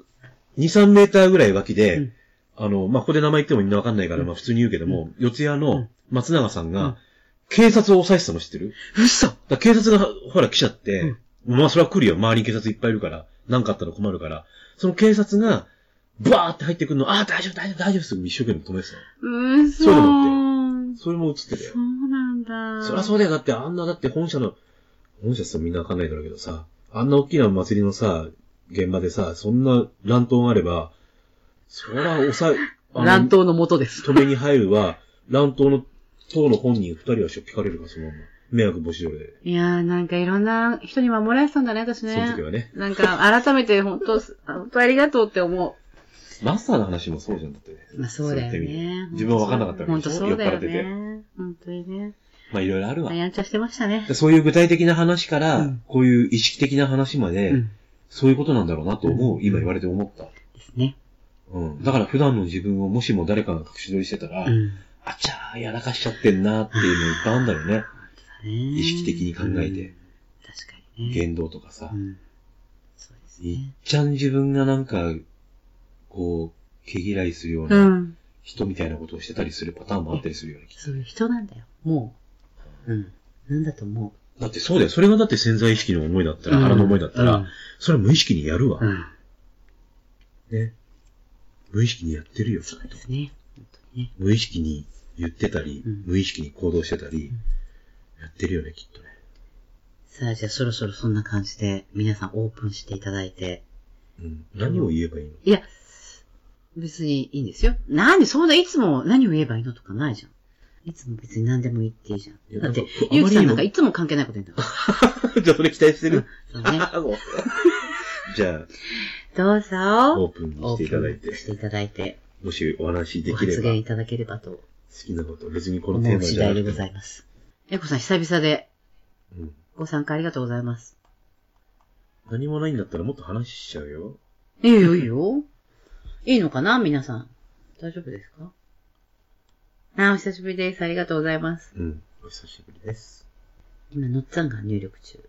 2、3メーターぐらい脇で、うんあの、まあ、ここで名前言ってもみんなわかんないから、まあ、普通に言うけども、四谷うのん松永さんが、うん警察を抑えてたの知ってる？嘘だ警察が、ほら来ちゃって、うんまあ、それは来るよ。周りに警察いっぱいいるから。何かあったら困るから。その警察が、バーって入ってくるの、ああ、大丈夫、大丈夫、大丈夫です。一生懸命止めてたの。嘘そういうのそれも映ってたよそ。うなんだ。そりゃそうだよ。だって、あんな、だって本社のもしかしたらみんなわかんないだろうけどさ、あんな大きな祭りのさ、現場でさ、そんな乱闘があれば、そりゃ、抑え、乱闘の元です。止めに入るは、乱闘の、党の本人二人はしょっぴかれるか、そのまま。迷惑防止条例で。いやー、なんかいろんな人に守られてたんだね、私ね。その時はね。なんか、改めて本当、本当ありがとうって思マスターの話もそうじゃん、だって。う。まあそうだよそうやってみねる。自分は分かんなかったわけ本でしょ当そうだよ酔っ払っててね。本当にね。まあいろいろあるわ。やんちゃしてましたね。そういう具体的な話から、うんこういう意識的な話まで、うん。そういうことなんだろうなと思う、うん今言われて思った。ですね。うん。だから普段の自分をもしも誰かが隠し撮りしてたら、うん。あちゃー、やらかしちゃってんなっていうのいっぱいあるんだろうね。意意識的に考えて。確かにね。言動とかさう。ん。そうですいっね。ちゃん自分がなんか、こう、毛嫌いするようう。なん人みたいなことをしてたりするパターンもあったりするような気がすそういう人なんだよ。もう。うん。なんだと思う。る。だってそうだよ。それがだって潜在意識の思いだったら、腹の思いだったら、うんそれは無意識にやるわ。うん。ね。無意識にやってるよ。そうですね。本当にね。無意識に言ってたり、うん無意識に行動してたり、やってるよね、きっとね。さあ、じゃあそろそろそんな感じで、皆さんオープンしていただいて。うん。何を言えばいいの？いや、別にいいんですよ。なんで、そんないつも何を言えばいいのとかないじゃん。いつも別に何でも言っていいじゃん。だってゆうきさんなんかいつも関係ないこと言うんだか じゃあそれ期待してら。るそうね。じゃどうあ、オぞ。ープンにしていただいてオープン、していただいて、もしお話でごきれば、好発言いただければときなこと、別にこのテーマじゃなくて次第でございます。えこさん、久々でうん。ご参加ありがとうございます。何もないんだったらもっと話しちゃうよ。いいよ、いいよ。いいのかな？皆さん。大丈夫ですか？あ、お久しぶりです。ありがとうございます。うん。お久しぶりです。今、のっつぁんが入力中。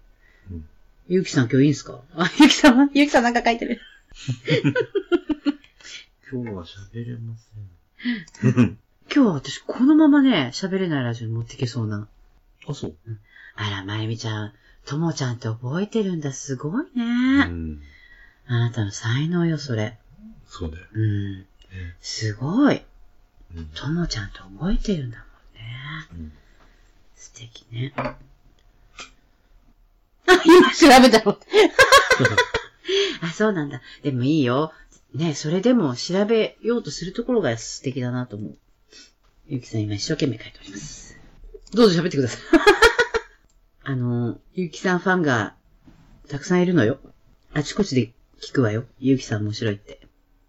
うん。ゆうきさん今日いいんすか？あ、ゆうきさんは？ゆうきさんなんか書いてる。今日は喋れません。今日は私このままね、喋れないラジオに持ってけそうな。あ、そう。あら、まゆみちゃん、ともちゃんって覚えてるんだ。すごいね。うん。あなたの才能よ、それ。そうだよ。うん。すごい。うん。ともちゃんって覚えてるんだもんね。うん素敵ね。あ、今調べたの。あ、そうなんだ。でもいいよ。ね、それでも調べようとするところが素敵だなと思う。ゆきさん今一生懸命書いております。どうぞ喋ってください。あの、ゆきさんファンがたくさんいるのよ。あちこちで聞くわよ。ゆきさん面白いって。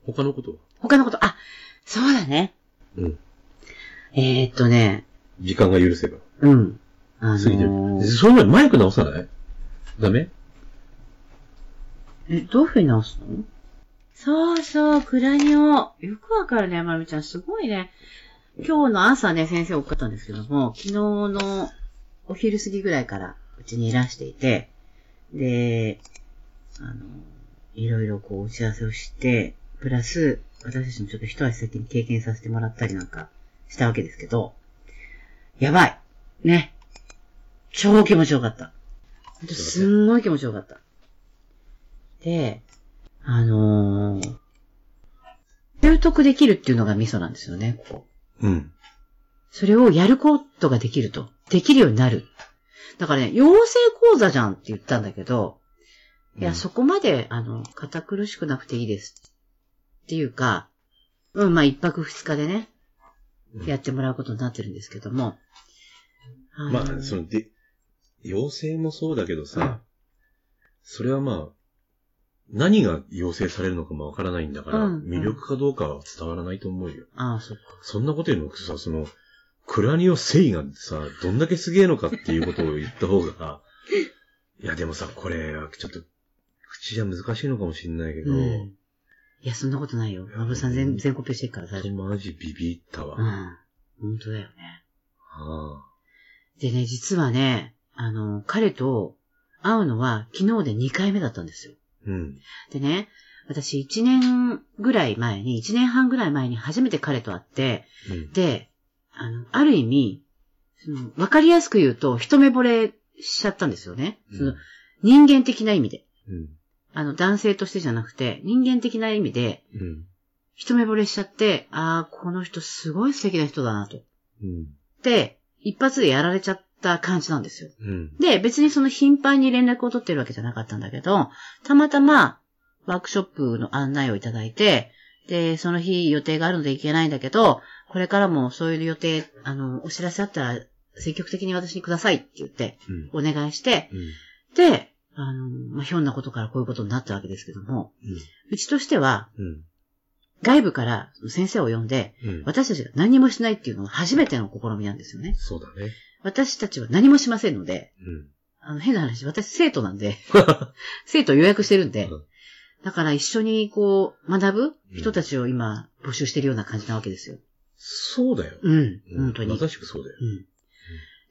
他のことは？他のこと、あ、そうだね。うん。えー、っとね、時間が許せば。うん。あの過ぎてる。ー、その前にマイク直さない？ダメ？え、どういう風に直すの？そうそう、クラニオ。よくわかるね、まゆみちゃん。すごいね。今日の朝ね、先生送ったんですけども、昨日のお昼過ぎぐらいからうちにいらしていて、で、あの、いろいろこう打ち合わせをして、プラス、私たちもちょっと一足先に経験させてもらったりなんかしたわけですけど、やばいね。超気持ちよかった。ほんとすんごい気持ちよかった。で、あのー、習得できるっていうのがミソなんですよね、ここ。うん。それをやることができると。できるようになる。だからね、養成講座じゃんって言ったんだけど、いや、うんそこまで、あの、堅苦しくなくていいです。っていうか、うん、まあ、一泊二日でね、うんやってもらうことになってるんですけども。のまあ、その、で、要請もそうだけどさ、それはまあ、何が要請されるのかもわからないんだから、うん魅力かどうかは伝わらないと思うよ。ああ、そっか。そんなことよりもさ、その、クラニオセイがさ、どんだけすげえのかっていうことを言った方が、いやでもさ、これ、ちょっと、口じゃ難しいのかもしれないけど、うん。いや、そんなことないよ。マブさん全全コピーしてるから大丈夫。マジビビったわ。うん。本当だよね。あでね、実はね、あの、彼と会うのは昨日で2回目だったんですよ。あうん。でね、私1年ぐらい前に、1年半ぐらい前に初めて彼と会って、うん。で、あの、ある意味、その、わかりやすく言うと、一目惚れしちゃったんですよね。その、人間的な意味で。うん。あの、男性としてじゃなくて、人間的な意味で、うん。一目惚れしちゃって、ああ、この人すごい素敵な人だなと。うん。で、一発でやられちゃった感じなんですよ。うん。で、別にその頻繁に連絡を取ってるわけじゃなかったんだけど、たまたまワークショップの案内をいただいて、で、その日予定があるので行けないんだけど、これからもそういう予定、あの、お知らせあったら積極的に私にくださいって言って、うん。お願いして、うん。で、あの、まあ、ひょんなことからこういうことになったわけですけども、うちとしては、うん。外部から先生を呼んで、うん。私たちが何もしないっていうのは初めての試みなんですよね。そうだね。私たちは何もしませんので、うん。あの、変な話、私生徒なんで、生徒予約してるんでうん、だから一緒にこう、学ぶ人たちを今募集してるような感じなわけですよ。そうだよ。うん、うん本当に。まさしくそうだよ。うん。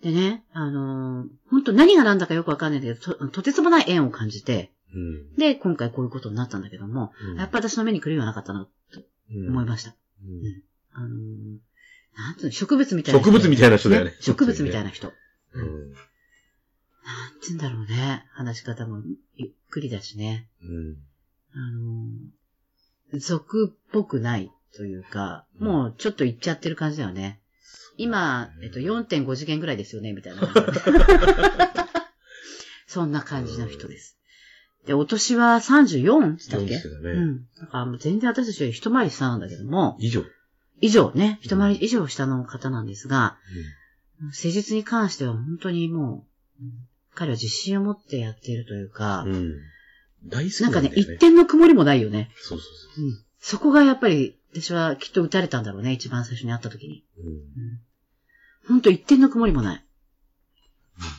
でね、あのー本当何が何だかよくわかんないんだけど、ととてつもない縁を感じて、うん。で、今回こういうことになったんだけども、うんやっぱ私の目に来るようはなかったなとうん思いました。うんあのーなんていうの、植物みたいな人。植物みたいな人だよね植物みたいな人。うん。なんて言うんだろうね。話し方もゆっくりだしね。うん。あのー、俗っぽくないというか、もうちょっと言っちゃってる感じだよね。今、えっと、4.5次元ぐらいですよね、みたいな。そんな感じの人です。で、お年は 34? だっけ？40だねうん。だからもう全然私たちより一回り下なんだけども、以上。以上ね、一回り以上下の方なんですが、施術に関しては本当にもう、うん彼は自信を持ってやっているというか、うん。大好きなんかね、なんだよね。一点の曇りもないよね。そうそううん。そこがやっぱり、私はきっと打たれたんだろうね、一番最初に会った時に。そう。うん。うん。ほんと一点の曇りもない。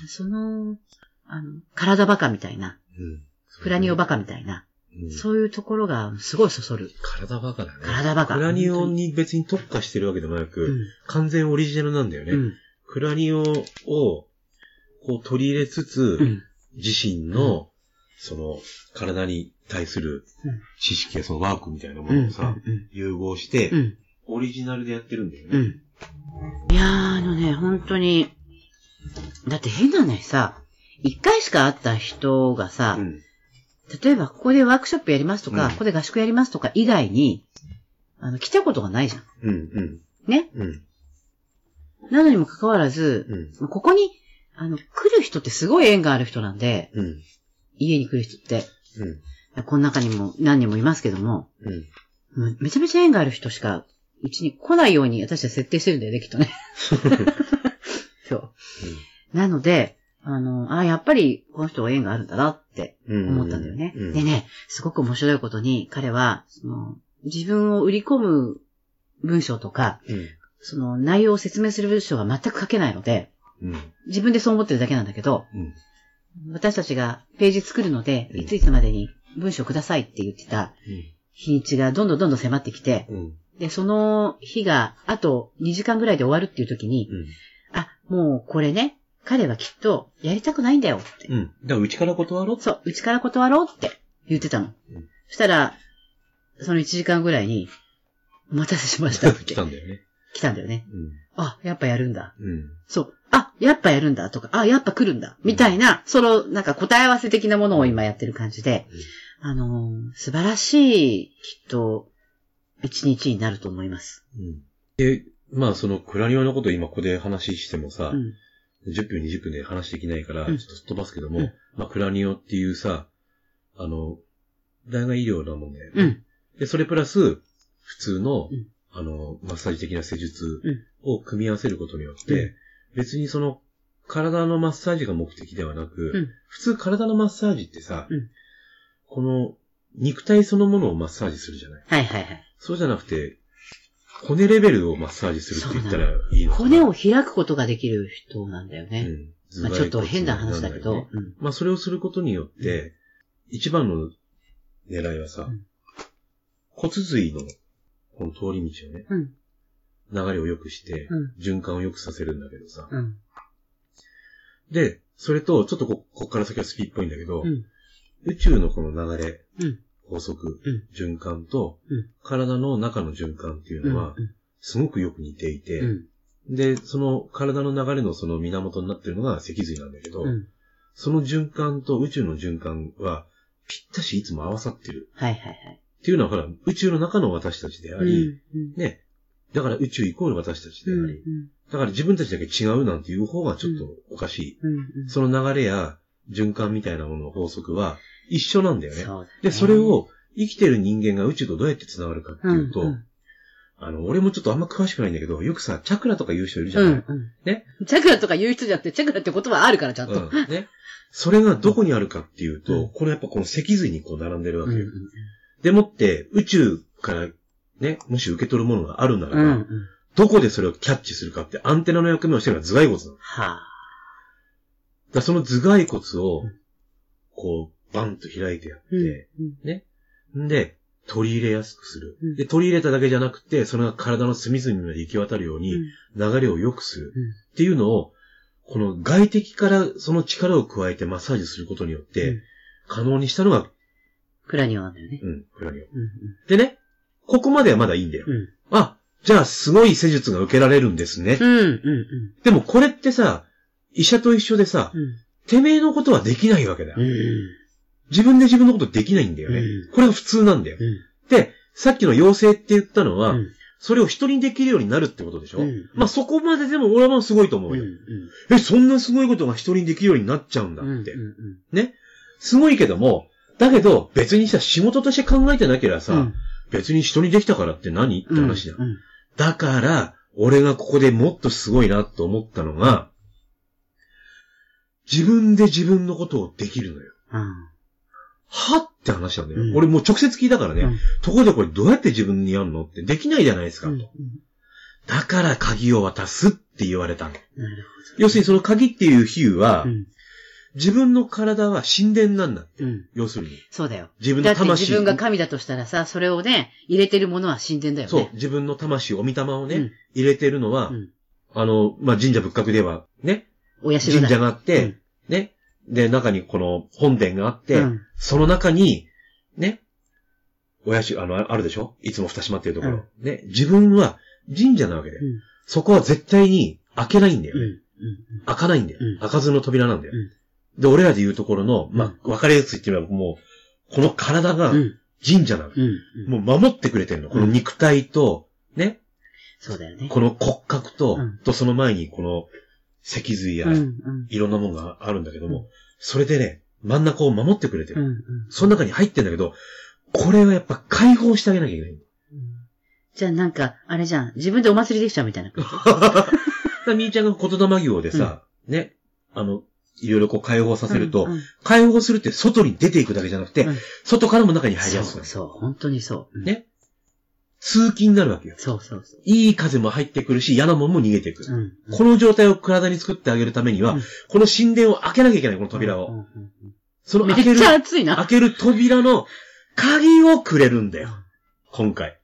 その、あの、体バカみたいな、うん。クラニオバカみたいな、うんそういうところがすごいそそる。体バカだね。体バカクラニオに別に特化してるわけでもなく、うん。完全オリジナルなんだよね。うん。クラニオを、こう取り入れつつ、うん。自身の、その、体に対するうん知識やそのワークみたいなもうん。のをさ、うん。融合して、うん。オリジナルでやってるんだよね。うん。いやー、あのね、本当に、だって変な話さ、一回しか会った人がさ、うん。例えばここでワークショップやりますとか、うんここで合宿やりますとか以外に、あの、来たことがないじゃん。うん。うん。ね？うん。なのにもかかわらず、うん。ここに、あの、来る人ってすごい縁がある人なんで、うん。家に来る人って、うん。この中にも何人もいますけども、うん。めちゃめちゃ縁がある人しか、うちに来ないように私は設定してるんだよね、きっとね。そう。なので、あの、あやっぱりこの人は縁があるんだなってうん。思ったんだよね。うんでね、すごく面白いことに、彼は、その、自分を売り込む文章とか、うん。その内容を説明する文章が全く書けないので、うん。自分でそう思ってるだけなんだけど、うん。私たちがページ作るので、うんいついつまでに文章くださいって言ってた日にちがどんどんどんどん迫ってきて、うん。で、その日があと2時間ぐらいで終わるっていう時に、あ、もうこれね、彼はきっとやりたくないんだよって。うん。だから、うちから断ろうそう、うちから断ろうって言ってたの。うんそしたら、その1時間ぐらいに、お待たせしましたって 来たんだよね。来たんだよね。うん。あ、やっぱやるんだ。うん。そう。あ、やっぱやるんだとか、あ、やっぱ来るんだ。みたいな、その、なんか答え合わせ的なものを今やってる感じで、あのー素晴らしい、きっと、一日になると思います。うん。で、まあ、その、クラニオのことを今ここで話してもさ、うん。10分、20分で話できないから、うん。ちょっとすっ飛ばすけども、うん。まあ、クラニオっていうさ、あの、大学医療なもんだよね。うん。で、それプラス、普通の、うん。あの、マッサージ的な施術うん。を組み合わせることによって、うん。別にその、体のマッサージが目的ではなく、うん。普通体のマッサージってさ、うん。この、肉体そのものをマッサージするじゃない。はいはいはい。そうじゃなくて、骨レベルをマッサージするって言ったらいいのかな骨を開くことができる人なんだよね。うんまあちょっと変な話だけど。ねうん。まあそれをすることによって、一番の狙いはさ、うん骨髄のこの通り道をね、うん。流れを良くして、うん循環を良くさせるんだけどさ。うん。で、それと、ちょっとこ、こっから先はスピーっぽいんだけど、うん。宇宙のこの流れ、うん。法則、うん循環と、うん体の中の循環っていううん。のは、すごくよく似ていて、うん。で、その体の流れのその源になってるのが脊髄なんだけど、うん。その循環と宇宙の循環は、ぴったしいつも合わさってる。はいはいはい。っていうのは、ほら、宇宙の中の私たちであり、うん。ね、だから宇宙イコール私たちであり、うん。だから自分たちだけ違うなんていう方がちょっとおかしい。その流れや循環みたいなものの法則は一緒なんだよね。そうだねで、それ、を生きてる人間が宇宙とどうやって繋がるかっていうと、うんうんあの、俺もちょっとあんま詳しくないんだけど、よくさ、チャクラとか言う人いるじゃない、うんうん。ね？チャクラとか言う人じゃなくて、チャクラって言葉あるから、ちゃんと。うん。ね。それがどこにあるかっていうと、うんこれやっぱこの脊髄にこう並んでるわけよ。うんうんでもって、宇宙からね、もし受け取るものがあるならば、うんうん。どこでそれをキャッチするかってアンテナの役目をしてるのは頭蓋骨なの。はらその頭蓋骨をうん、こう、バンと開いてやって、うんんで、取り入れやすくする。うんで、取り入れただけじゃなくて、それが体の隅々まで行き渡るように、流れを良くする。うんっていうのを、この外敵からその力を加えてマッサージすることによって、うん可能にしたのが、クラニオなんだよね。うん、クラニオ。うんでね、ここまではまだいいんだよ。うん。あ、じゃあすごい施術が受けられるんですね。うん。うん。うん。でもこれってさ、医者と一緒でさ、うん。てめえのことはできないわけだよ。うん。自分で自分のことできないんだよね。うんこれが普通なんだよ。うん。で、さっきの要請って言ったのは、うん。それを一人にできるようになるってことでしょ、うんまあそこまででも俺はまあすごいと思う。うんよ。うん。え、そんなすごいことが一人にできるようになっちゃうんだうん。って。うん。ね？すごいけども、だけど別にさ、仕事として考えてなければさ、うん。別に人にできたからって何？って話じゃん。うん。だから、俺がここでもっとすごいなと思ったのが、自分で自分のことをできるのよ。うん。はって話なんだよ。うん俺もう直接聞いたからね。うんところでこれどうやって自分にやるの？ってできないじゃないですか、うんと。だから鍵を渡すって言われたの。なる要するにその鍵っていう比喩は、ほど。うん。自分の体は神殿なんだって。うん。要するに。そうだよ。自分だっての魂。自分が神だとしたらさ、それをね、入れてるものは神殿だよね。そう。自分の魂、お御霊をね、うん入れてるのは、うん。あの、まあ、神社仏閣では、ね、お社だ。神社があって、うんね、で、中にこの本殿があって、うんその中に、ね、おやし、あの、あるでしょ？いつも蓋閉まってるところ。ね、自分は神社なわけで、うん。そこは絶対に開けないんだようん。うね。ん。開かないんだよ。うん開かずの扉なんだよ。うんで、俺らで言うところの、まあ、分かりやすいって言えばもう、この体がうん。神社なの。うん。うん。もう守ってくれてるの。この肉体と、ね、そうだよね。この骨格と、うんとその前にこの脊髄や。いろんなものがあるんだけども、それでね、真ん中を守ってくれてる。その中に入ってんだけど、これはやっぱ解放してあげなきゃいけない。じゃあなんか、あれじゃん。自分でお祭りできちゃうみたいな。みーちゃんが言霊業でさ、ね、あの、いろいろこう解放させると、うんうん解放するって外に出ていくだけじゃなくて、うん外からも中に入りやすくなる。そうそう、本当にそう。うんね通気になるわけよ。そうそうそう。いい風も入ってくるし、嫌なもんも逃げていく。うん。この状態を体に作ってあげるためには、うんこの神殿を開けなきゃいけない、この扉を。うんうんうんその開けるめっち、ゃ熱いな。開ける扉の鍵をくれるんだよ。今回。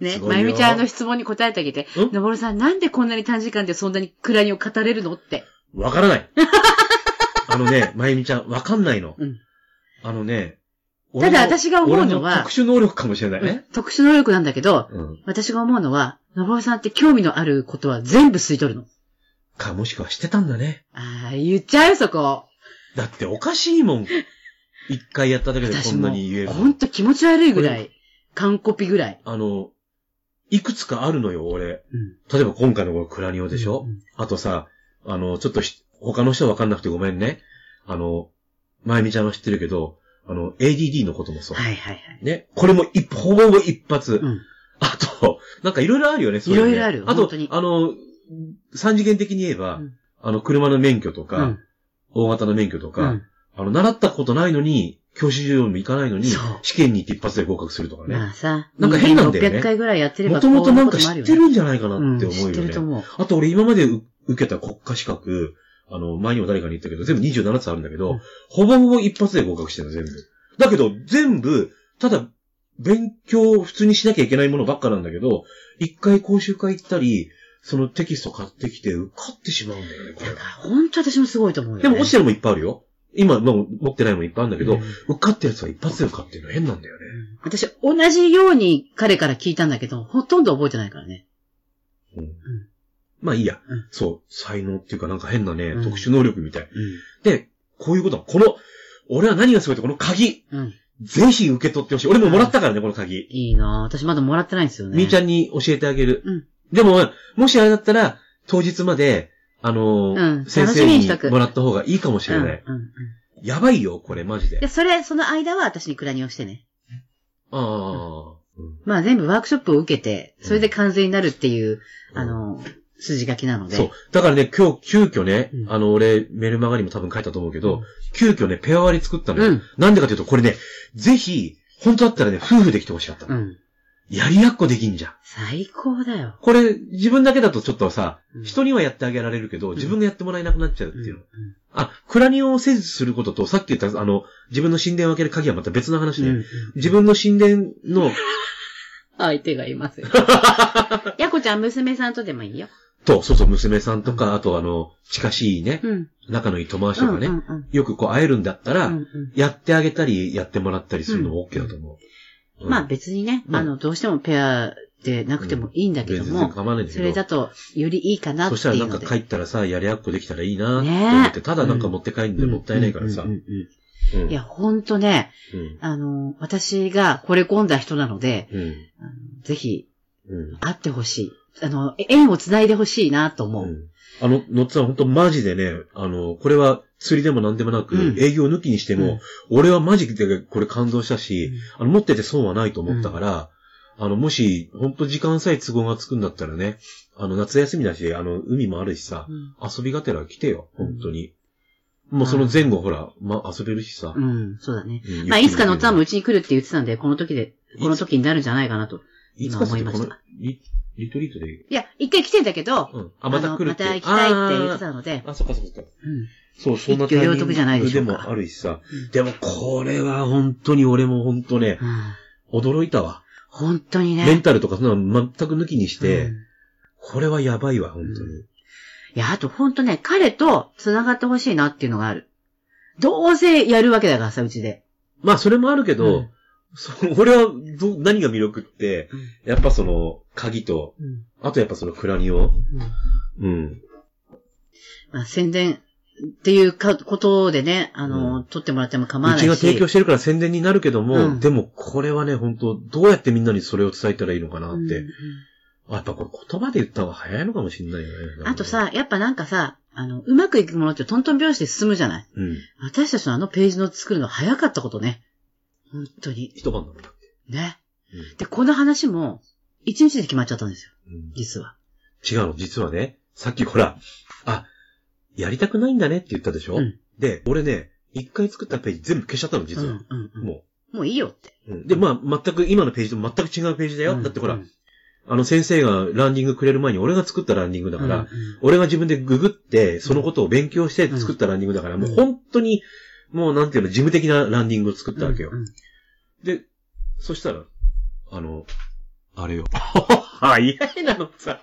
ね、まゆみちゃんの質問に答えてあげてん？のぼるさん、なんでこんなに短時間でそんなにクラニを語れるのって。わからない。あのね、まゆみちゃん、わかんないの。うんあのね、ただ私が思うのは俺特殊能力かもしれないね。特殊能力なんだけど、うん。私が思うのは、のぼるさんって興味のあることは全部吸い取るの。か、もしくはしてたんだね。ああ、言っちゃうそこ。だっておかしいもん。一回やっただけでこんなに言える。ほんと気持ち悪いぐらい。完コピぐらい。あの、いくつかあるのよ、俺。うん。例えば今回のこのクラニオでしょ、うんあとさ、あの、ちょっとし他の人はわかんなくてごめんね。あの、まゆみちゃんは知ってるけど、あの、ADD のこともそう。はいはいはい。ね。これも一、ほぼほぼ一発。うん。あと、なんかいろいろあるよね、そういろいろあるあとあの、三次元的に言えば、うんあの、車の免許とか、うん。大型の免許とか、うん。あの、習ったことないのに、教師授業にも行かないのに試験に行って一発で合格するとかね。まあさ、なんか変なんだよね600回ぐらいやってればもともとなんか知ってるんじゃないかなうんって思うよね。知ってると思う。あと俺今までう受けた国家資格、あの、前にも誰かに言ったけど、全部27つあるんだけど、うんほぼほぼ一発で合格してるの、全部。だけど、全部、ただ、勉強を普通にしなきゃいけないものばっかなんだけど、一回講習会行ったり、そのテキスト買ってきて受かってしまうんだよね、これ本当私もすごいと思うよ、ね。でも落ちてるのもいっぱいあるよ。今、もう持ってないものいっぱいあるんだけど、うん受かったやつは一発で受かってるの変なんだよね。私、同じように彼から聞いたんだけど、ほとんど覚えてないからね。うんまあいいや、うんそう、才能っていうかなんか変なね、うん特殊能力みたい。うで、こういうことは、この、俺は何がすごいって、この鍵、ん。うん。ぜひ受け取ってほしい。俺ももらったからね、この鍵。いいなぁ私まだもらってないんですよね。みーちゃんに教えてあげる。うんでも、もしあれだったら、当日まで、あのーうん先楽しみ生ににしとくもらった方がいいかもしれない。うんうんうんやばいよ、これ、マジで。で、それ、その間は私にクラニをしてね。ああ、うんまあ全部ワークショップを受けて、それで完全になるっていう、うんあの、筋書きなので。そう。だからね、今日、急遽ね、うんあの、俺、メルマガにも多分書いたと思うけど、急遽ね、ペア割り作ったのよ。うんなんでかというと、これね、ぜひ、本当だったらね、夫婦で来てほしかったの。うん。やりやっこできんじゃん。最高だよ。これ、自分だけだとちょっとさ、うん人にはやってあげられるけど、自分がやってもらえなくなっちゃうっていうの。うんあ、クラニオを施術することと、さっき言った、あの、自分の神殿を開ける鍵はまた別の話で、うん自分の神殿の、相手がいますよ。やこちゃん、娘さんとでもいいよ。と、そうそう、娘さんとか、あとあの、近しいね、うん。仲のいい友達とかね、うんうんよくこう会えるんだったら、うんうんやってあげたり、やってもらったりするのも OK だと思う。うんまあ別にね、うんあの、どうしてもペアでなくてもいいんだけども、ど。それだとよりいいかなってそしたらいうんか帰ったらさ、やりやっこできたらいいなってね思って、ただなんか持って帰るんでもったいないからさ。うんうんうんうんいや、ほんとね、うん。あの、私が惚れ込んだ人なので、うん。あのぜひ、うん。会ってほしい。あの、縁を繋いでほしいなと思う。うんあの、のっつさん本当マジでね、あの、これは釣りでも何でもなく、うん営業抜きにしても、うん俺はマジでこれ感動したし、あの、持ってて損はないと思ったから、あの、もし、本当時間さえ都合がつくんだったらね、あの、夏休みだし、あの、海もあるしさ、うん遊びがてら来てよ、本当に。もうその前後、ほら、まあ、遊べるしさ。うん、そうだね。うんまあ、いつかのっつぁんももうちに来るって言ってたんで、この時で、この時になるんじゃないかなと。いつ思いましたリリトリートで、いや、一回来てんだけど、うん。あ、また来るまた行きたいって言ってたので、あそっかそっか。うん。そう、そんな一挙両得じゃないでもあるしさうん。でも、これは本当に俺も本当ね、うん驚いたわ。本当にね。メンタルとかそんなの全く抜きにして、うんこれはやばいわ、本当に。いや、あと本当ね、彼と繋がってほしいなっていうのがある。どうせやるわけだからさ、うちで。まあ、それもあるけど、うんそう俺はど、何が魅力って、やっぱその、鍵と、うん。あとやっぱそのクラニオ。うんうん。まあ、宣伝っていうかことでね、あの、うん撮ってもらっても構わうないし。ちが提供してるから宣伝になるけども、うんでもこれはね、本当どうやってみんなにそれを伝えたらいいのかなって。あやっぱこれ言葉で言った方が早いのかもしれないよね。あと、さ、やっぱなんかさ、あの、うまくいくものってトントン拍子で進むじゃないうん。私たちのあのページの作るの早かったことね。本当に。一晩だもんだって。ね。うんで、この話も、一日で決まっちゃったんですよ。うん実は。違うの、実はね、さっきほら、あ、やりたくないんだねって言ったでしょ、うんで、俺ね、一回作ったページ全部消しちゃったの、実は。うんうんうんももういいよって。う、うんで、まあ、全く、今のページと全く違うページだよ。うんだってほら、うんあの先生がランディングくれる前に俺が作ったランディングだから、うんうん俺が自分でググって、そのことを勉強して作ったランディングだから、うんもう本当に、もうなんていうの、事務的なランディングを作ったわけよ。うんうんで、そしたら、あの、あれよ。早いなのさ。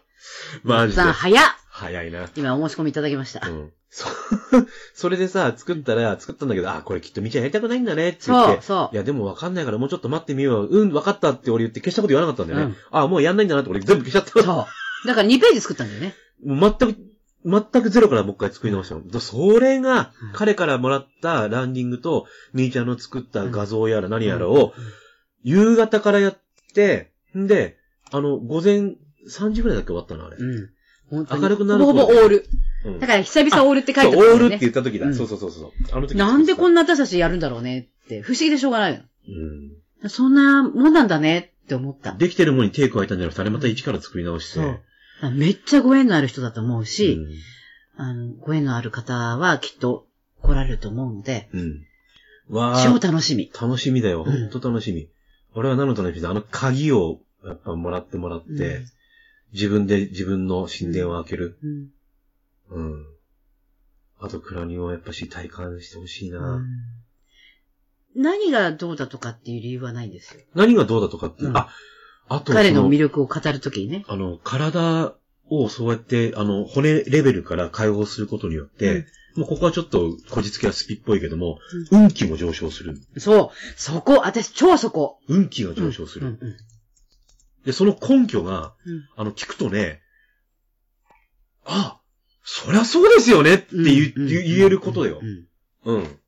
マジでさあ、。早っ早いな。今お申し込みいただきました。うん。そ、それでさ、作ったら、作ったんだけど、あ、これきっとみちゃんやりたくないんだねって言って。そうそういや、でもわかんないからもうちょっと待ってみよう。うん、わかったって俺言って消したこと言わなかったんだよね。あ、もうやんないんだなって俺全部消しちゃった。そう。だから2ページ作ったんだよね。もう全く、全くゼロからもう一回作り直したの。だそれがうん、彼からもらったランディングと、みーちゃんの作った画像やら何やらを、夕方からやって、んで、あの、午前3時ぐらいだっけ終わったの、あれ。うん。明るくなるほぼほぼオール。うんだから久々オールって書いてたね。オールって言った時だ。うんそうそうそうそう。あの時なんでこんな。な私たちやるんだろうねって、不思議でしょうがないうん。の。そんなもんなんだねって思った。できてるものに手加えたんじゃなくて、あれまた一から作り直して。めっちゃご縁のある人だと思うし、うんあの、ご縁のある方はきっと来られると思うので、うん。わ超あ、楽しみ。楽しみだよ。うんほんと楽しみ。俺は何の楽しみだあの鍵を、やっぱもらってもらって、うん自分で自分の神殿を開ける。うんうん。あと、クラニオはやっぱし体感してほしいな、うん何がどうだとかっていう理由はないんですよ。何がどうだとかって、うんあ、あと、彼のそ魅力を語るときにね。あの、体をそうやって、あの、骨レベルから解放することによって、もうここはちょっと、こじつけはスピっぽいけども、運気も上昇する。そう。そこ、私超そこ。運気が上昇する。うんうんで、その根拠が、うんあの、聞くとね、あ、そりゃそうですよねって言えることだよう。ん。うん。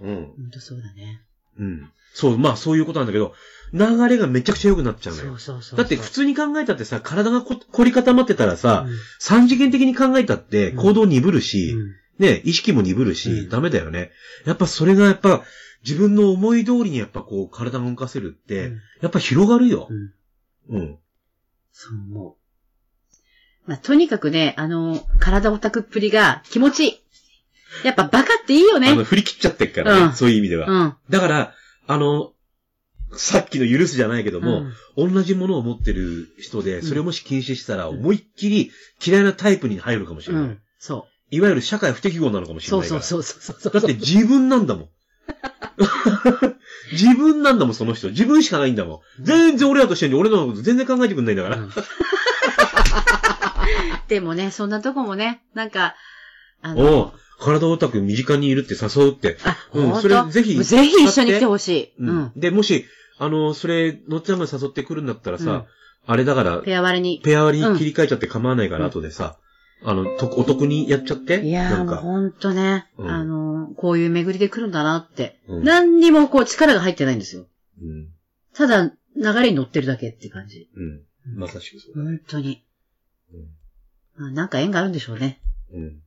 うん。本当そうだね。うん。そう、まあそういうことなんだけど、流れがめちゃくちゃ良くなっちゃうのよそう。そうそう。だって普通に考えたってさ、体がこ凝り固まってたらさ、うん三次元的に考えたって行動鈍るし、うんね、意識も鈍るし、うんダメだよね。やっぱそれがやっぱ、自分の思い通りにやっぱこう体が動かせるって、うんやっぱ広がるよう。んうん。そう思う。まあ、とにかくね、あの、体オタクっぷりが気持ちいい。やっぱバカっていいよね。あの、振り切っちゃってっからね、うんそういう意味では。うん。だから、あの、さっきの許すじゃないけども、同じものを持ってる人で、それをもし禁止したら、うん思いっきり嫌いなタイプに入るかもしれない。うん。そいわゆる社会不適合なのかもう。しれないから。そうそうそうそうそう。だって自分なんだもん。自分なんだもん、その人。自分しかないんだもん。全然俺らとしてに俺のこと全然考えてくんないんだから。うん でもね、そんなとこもね、なんか、あおう体オタク身近にいるって誘うって。あ、うんそれぜひぜひ一緒に来てほしい。ううんん。で、もし、あの、それ、のっちゃんが誘ってくるんだったらさ、うんあれだから、ペア割れに。ペア割りに切り替えちゃって構わないから、うん後でさ、あの、とお得にやっちゃって？いやー、なんか、もうほんとね、うんあのー、こういう巡りで来るんだなって。うん何にもこう力が入ってないんですよ。うん。ただ、流れに乗ってるだけって感じ。うん。まさしくそうだね。本当に。うんあなんか縁があるんでしょうね。うん。うん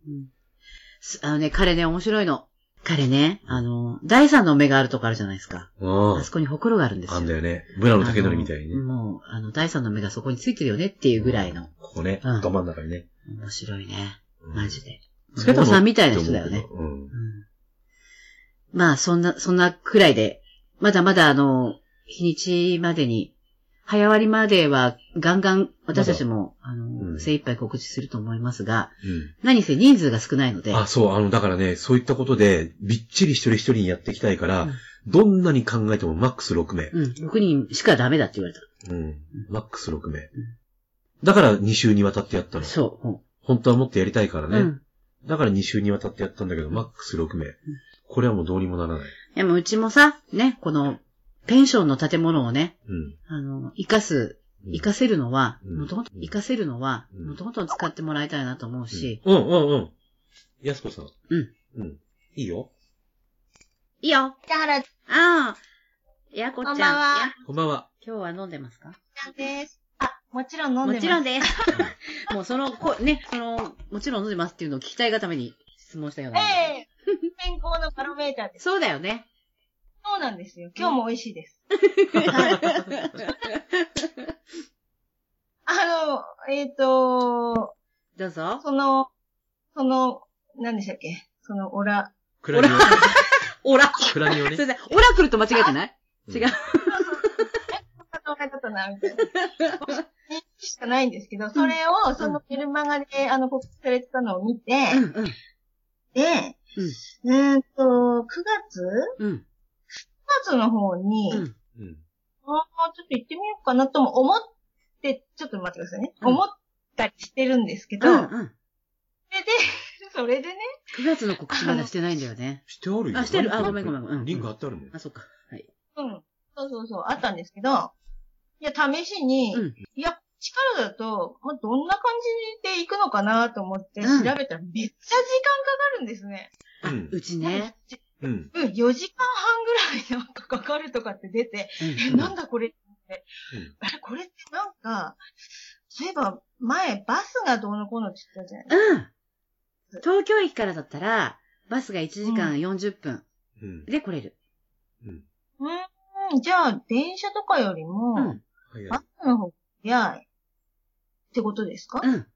すあのね、彼ね、面白いの。彼ね、あの、第三の目があるとこあるじゃないですか。ああそこにほくろがあるんですあ。よ。あんだよね。ブラの竹則みたいにね。もう、あの、第三の目がそこについてるよねっていうぐらいの。ここね、うんど真ん中にね。面白いね。うんマジで。つけたのお父さんみたいな人だよね。うん。うんまあ、そんな、そんなくらいで、まだまだあの、日にちまでに、早割りまではガンガン私たちも、あの、うん精一杯告知すると思いますが、うん。何せ人数が少ないので、あ、そう、あの、だからね、そういったことで、びっちり一人一人にやっていきたいから、うんどんなに考えてもマックス6名。うん、6人しかダメだって言われた。うん。マックス6名。だから2週にわたってやったの。そう。うん本当はもっとやりたいからね。うん。だから2週にわたってやったんだけど、マックス6名。これはもうどうにもならない。でもうちもさ、ね、この、ペンションの建物をね、うん。あの、活かす、活かせるのは、うんもともと、活かせるのは、うんもともと使ってもらいたいなと思うし、うんうんうん。やすこさん。うん。うん。いいよ。いいよ北原ちああやこちゃん。こんばんはやこんばんは。今日は飲んでますか？です。あ、もちろん飲んでます。もちろんです。もうその、こね、その、もちろん飲んでますっていうのを聞きたいがために質問したような。ええ健康のバロメーターです。そうだよね。そうなんですよ。今日も美味しいです。はいあの、えっ、と、どうぞ。その、その、何でしたっけ？その、オラ、クラニオラ。オ。クラニオねそれ。で、オラクルと間違えてない？うん違う。考え方な、みたいな。しかないんですけど、それを、そのメルマガで、あの、告知されてたのを見て、うんうん。で、えーっと、9月 ?9 うん。月の方に、うん。うん。ああ、ちょっと行ってみようかなとも思って、ちょっと待ってくださいね。うん思ったりしてるんですけど、うんうん。それで、それでね、9月の告知まだしてないんだよね。してあるよ。あしてるあごめんごめんうんリンク貼ってあるもん。あ、そっか。はい。うん。そうそうそう、あったんですけど、いや、試しに、うんいや、力だと、まあ、どんな感じで行くのかなと思って調べたら、めっちゃ時間かかるんですね。うんうちね。うん。うん、4時間半ぐらいなんかかかるとかって出て、え、うんなんだこれって。あれ、これってなんか、そういえば、前、バスがどうのこうのって言ったじゃないうん。東京駅からだったら、バスが1時間40分うん。で来れる。うん。うん、じゃあ、電車とかよりも、バ。スの方が早い。ってことですか？うん。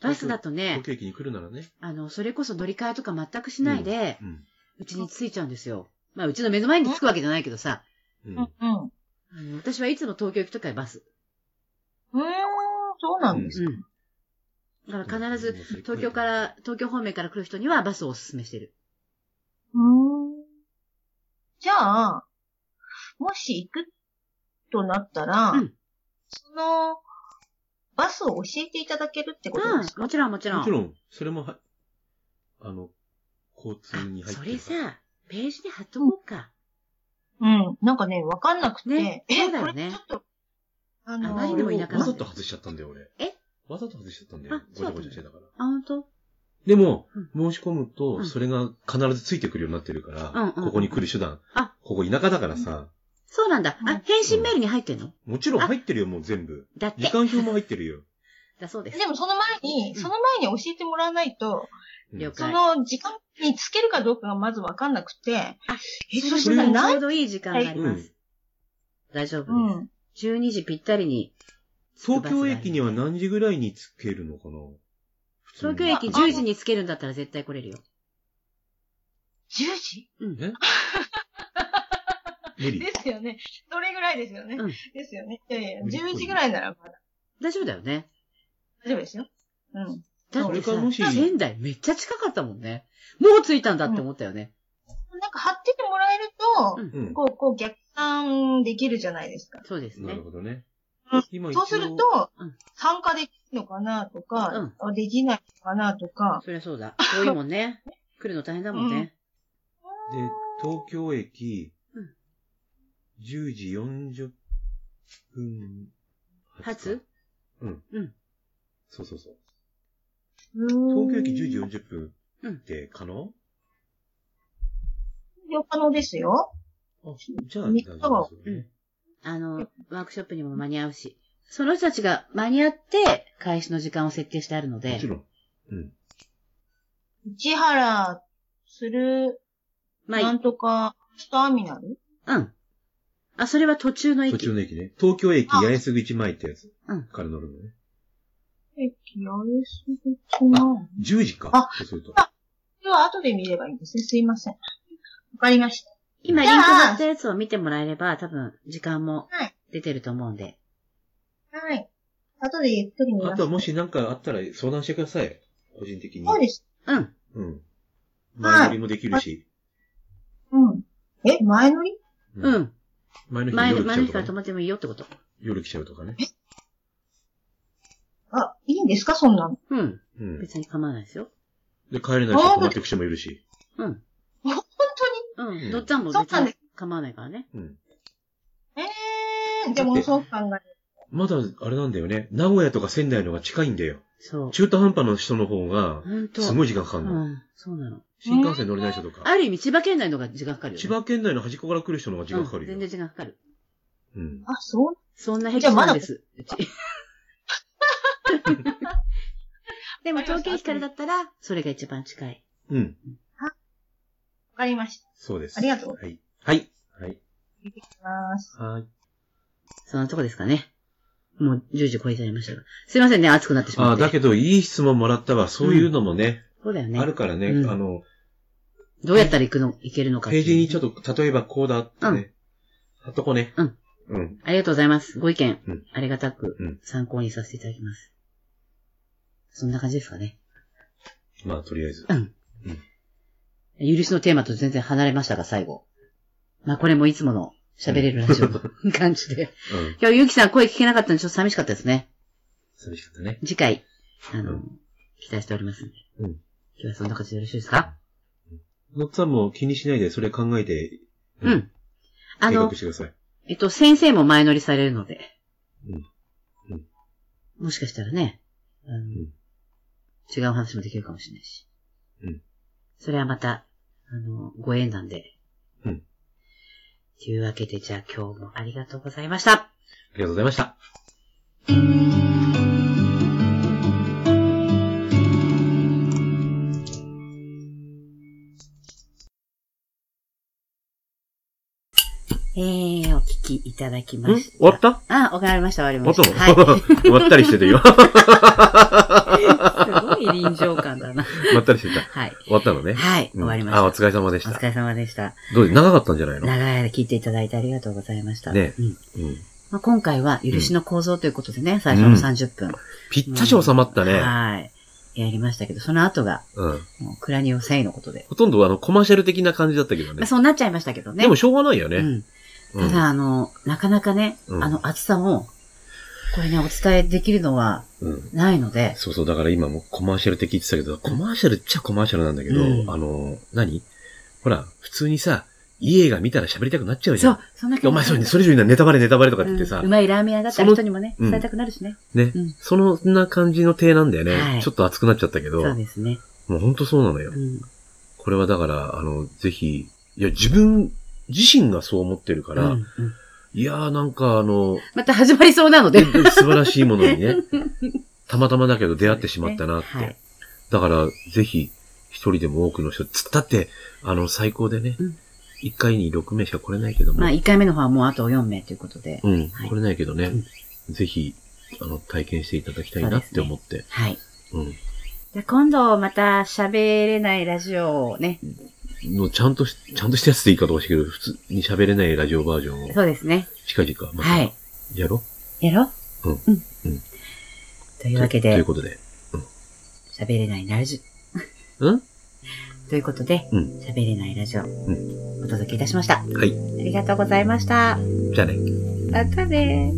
バスだとね東、京駅に来るならね。あの、それこそ乗り換えとか全くしないで、うん。うちに着いちゃうんですよ。まあ、うちの目の前に着くわけじゃないけどさ、うんうん、私はいつも東京行くときはバス。ーん、そうなんです。うん。だから必ず、東京から、東京方面から来る人にはバスをお勧めしてる。うーん。じゃあ、もし行くとなったら、うんその、バスを教えていただけるってことですうん、か、もちろんもちろん。もちろん、それもは、あの、交通に入ってそるれさ、ページで貼っとこうか。うん。なんかね、わかんなくて、ねえ、そうだよねちょっと、あのあまりにも田舎わざと外しちゃったんだよ、俺。え？わざと外しちゃったんだよあ。ごちゃごちゃしてたから。あ、ほんとでも、う申し込むと、うんそれが必ずついてくるようになってるから、ここに来る手段。あ、ここ田舎だからさ、そうなんだ。あ、返信メールに入ってんの？もちろん入ってるよ、もう全部。だって。時間表も入ってるよ。だそうです。でもその前に、うんその前に教えてもらわないと、了解。の時間につけるかどうかがまずわかんなくて、あえ、そそしらちしたたらない？ょうどいい時間があります。大丈夫です。うん。12時ぴったりに、東京駅には何時ぐらいに着けるのかな？東京駅10時につけるんだったら絶対来れるよ。10時？うん。で。すよね。それぐらいですよね？うんですよね。いやいや、無理っぽい10時ぐらいならまだ大丈夫だよね。大丈夫ですよ。うん。だってさ、もし仙台めっちゃ近かったもんね。もう着いたんだって思ったよね。なんか貼っててもらえると、うんうん。こう、こう逆算できるじゃないですか。そうですねなる。ほどねうん。今一応そうするとうん、参加できるのかなとか、あできないのかなとか、そりゃそうだ。遠いもんね。来るの大変だもんね。で、東京駅うん、10時40分初うん。うん。そうそうそう。東東京駅10時40分うんって可能？可能ですよ。あ、じゃあ、三日は大丈夫ですよね。あの、ワークショップにも間に合うし。その人たちが間に合って、開始の時間を設定してあるのでもち。ろん。うん。市原する、まあ、ないんとか、ターミナル？うん。あ、それは途中の駅。途中の駅ね。東京駅あ八重洲口前ってやつうんから乗るのね。駅、あれするとな。こ10時か。あそうすると。れは後で見ればいいんですね。すいません。わかりました。今、リンク貼ったやつを見てもらえれば、多分、時間もはい出てると思うんで。はい。後でゆっくり見ます。あとはもし何かあったら相談してください。個人的に。そうです。うん。うん。前乗りもできるし。うん。え、前乗り？う。ん。前の日前から。泊まってもいいよってこと。夜来ちゃうとかね。あ、いいんですか？そんなの。うん。うん。別に構わないですよ。で、帰れない人泊まっていく人もいるし。うん。本当うん。うんどっちゃんも別にそうなんです構わないからね。うん。にええー、でもそう考える。まだ、あれなんだよね。名古屋とか仙台の方が近いんだよ。そう。中途半端な人の方が、ほんと。すごい時間かかるの。うん。そうなの。新幹線乗れない人とか。ある意味、千葉県内の方が時間かかるよ、ね。千葉県内の端っこから来る人の方が時間かかるよ。うん全然時間かかる。うん。あ、そう？そんな平じゃあまだ気なんです。うち。でも東京駅からだったら、それが一番近い。うん。わかりました。そうです。ありがとうはい。はい。はい。見てきます。はい。そんなとこですかね。もう10時超えちゃいましたが。すいませんね、暑くなってしまああ、って。だけど、いい質問もらったわ。そういうのもね、そうだよね。あるからね、うんあの、どうやったら行くの、行けるのかっていうページにちょっと、例えばこうだってね、貼っとこうね。うん。うん。ありがとうございます。ご意見、うんありがたくうん参考にさせていただきます。そんな感じですかね。まあ、とりあえず。うん。許しのテーマと全然離れましたが、最後。まあ、これもいつもの喋れるラジオの 感じで。うん。今日、ゆうきさん声聞けなかったんでちょっと寂しかったですね。寂しかったね。次回、あの、うん期待しておりますんで。うん。今日はそんな感じでよろしいですか？のっさんも気にしないで、それ考えて、うん。あ計の画し、てください。えっと、先生も前乗りされるので。うんうんもしかしたらね、あの違う話もできるかもしれないし。うんそれはまた、あの、ご縁なんで。うんというわけで、じゃあ今日もありがとうございました。ありがとうございました。えー、お聞きいただきまんした。終わった？あ、わかりました、終わり終ました。わったの、はい。終わったりしててよ。い臨場感だな。終 わったりしてた。はい。終わったのね。はい、うん終わりました。あ、お疲れ様でした。お疲れ様でした。どう長かったんじゃないの？長い間聞いていただいてありがとうございました。ねうんうん。まあ、今回は、許しの構造ということでね、最初の30分。ぴったし収まったね。はい。やりましたけど、その後が、うん。もうクラニオセイのことで。ほとんどあの、コマーシャル的な感じだったけどまあ、ね。そうなっちゃいましたけどね。でもしょうがないよね。うん。うんただ、あの、なかなかね、うんあの、厚さも、これね、お伝えできるのはうん。ないので、そうそう、だから今もコマーシャルって聞いてたけど、コマーシャルっちゃコマーシャルなんだけど、うんあの、何？ほら、普通にさ、いい映画見たら喋りたくなっちゃうじゃんそう。、そんなお前それ、それ以上にネタバレネタバレとかって言ってさ、うんうまいラーメン屋だったら人にもね、伝えたくなるしね。ね、うんそんな感じの体なんだよね。はいちょっと熱くなっちゃったけど、そうですね。もうほんとそうなのよ。うん。これはだから、あの、ぜひ、いや、自分自身がそう思ってるから、うんうんいやーなんかあの、また始まりそうなので。素晴らしいものにね、たまたまだけど出会ってしまったなって。はい。だから、ぜひ、一人でも多くの人、つだって、あの、最高でねうん、一、回に6名しか来れないけども、まあ、1回目の方はもうあと4名ということで。うん、はい来れないけどね、うんぜひ、あの、体験していただきたいなって思って。はい。うん。で今度また喋れないラジオをね。のちゃんとし、ちゃんとしたやつでいいかどうかしけど、普通に喋れないラジオバージョンをそうですね。近々またはい。やろやろう？んうん。うんというわけでとという、ことで。喋れないラジうん？オ。ということで、うん喋れないラジオ、んお届けいたしました。あはい。りがとうございました。じゃあね。またね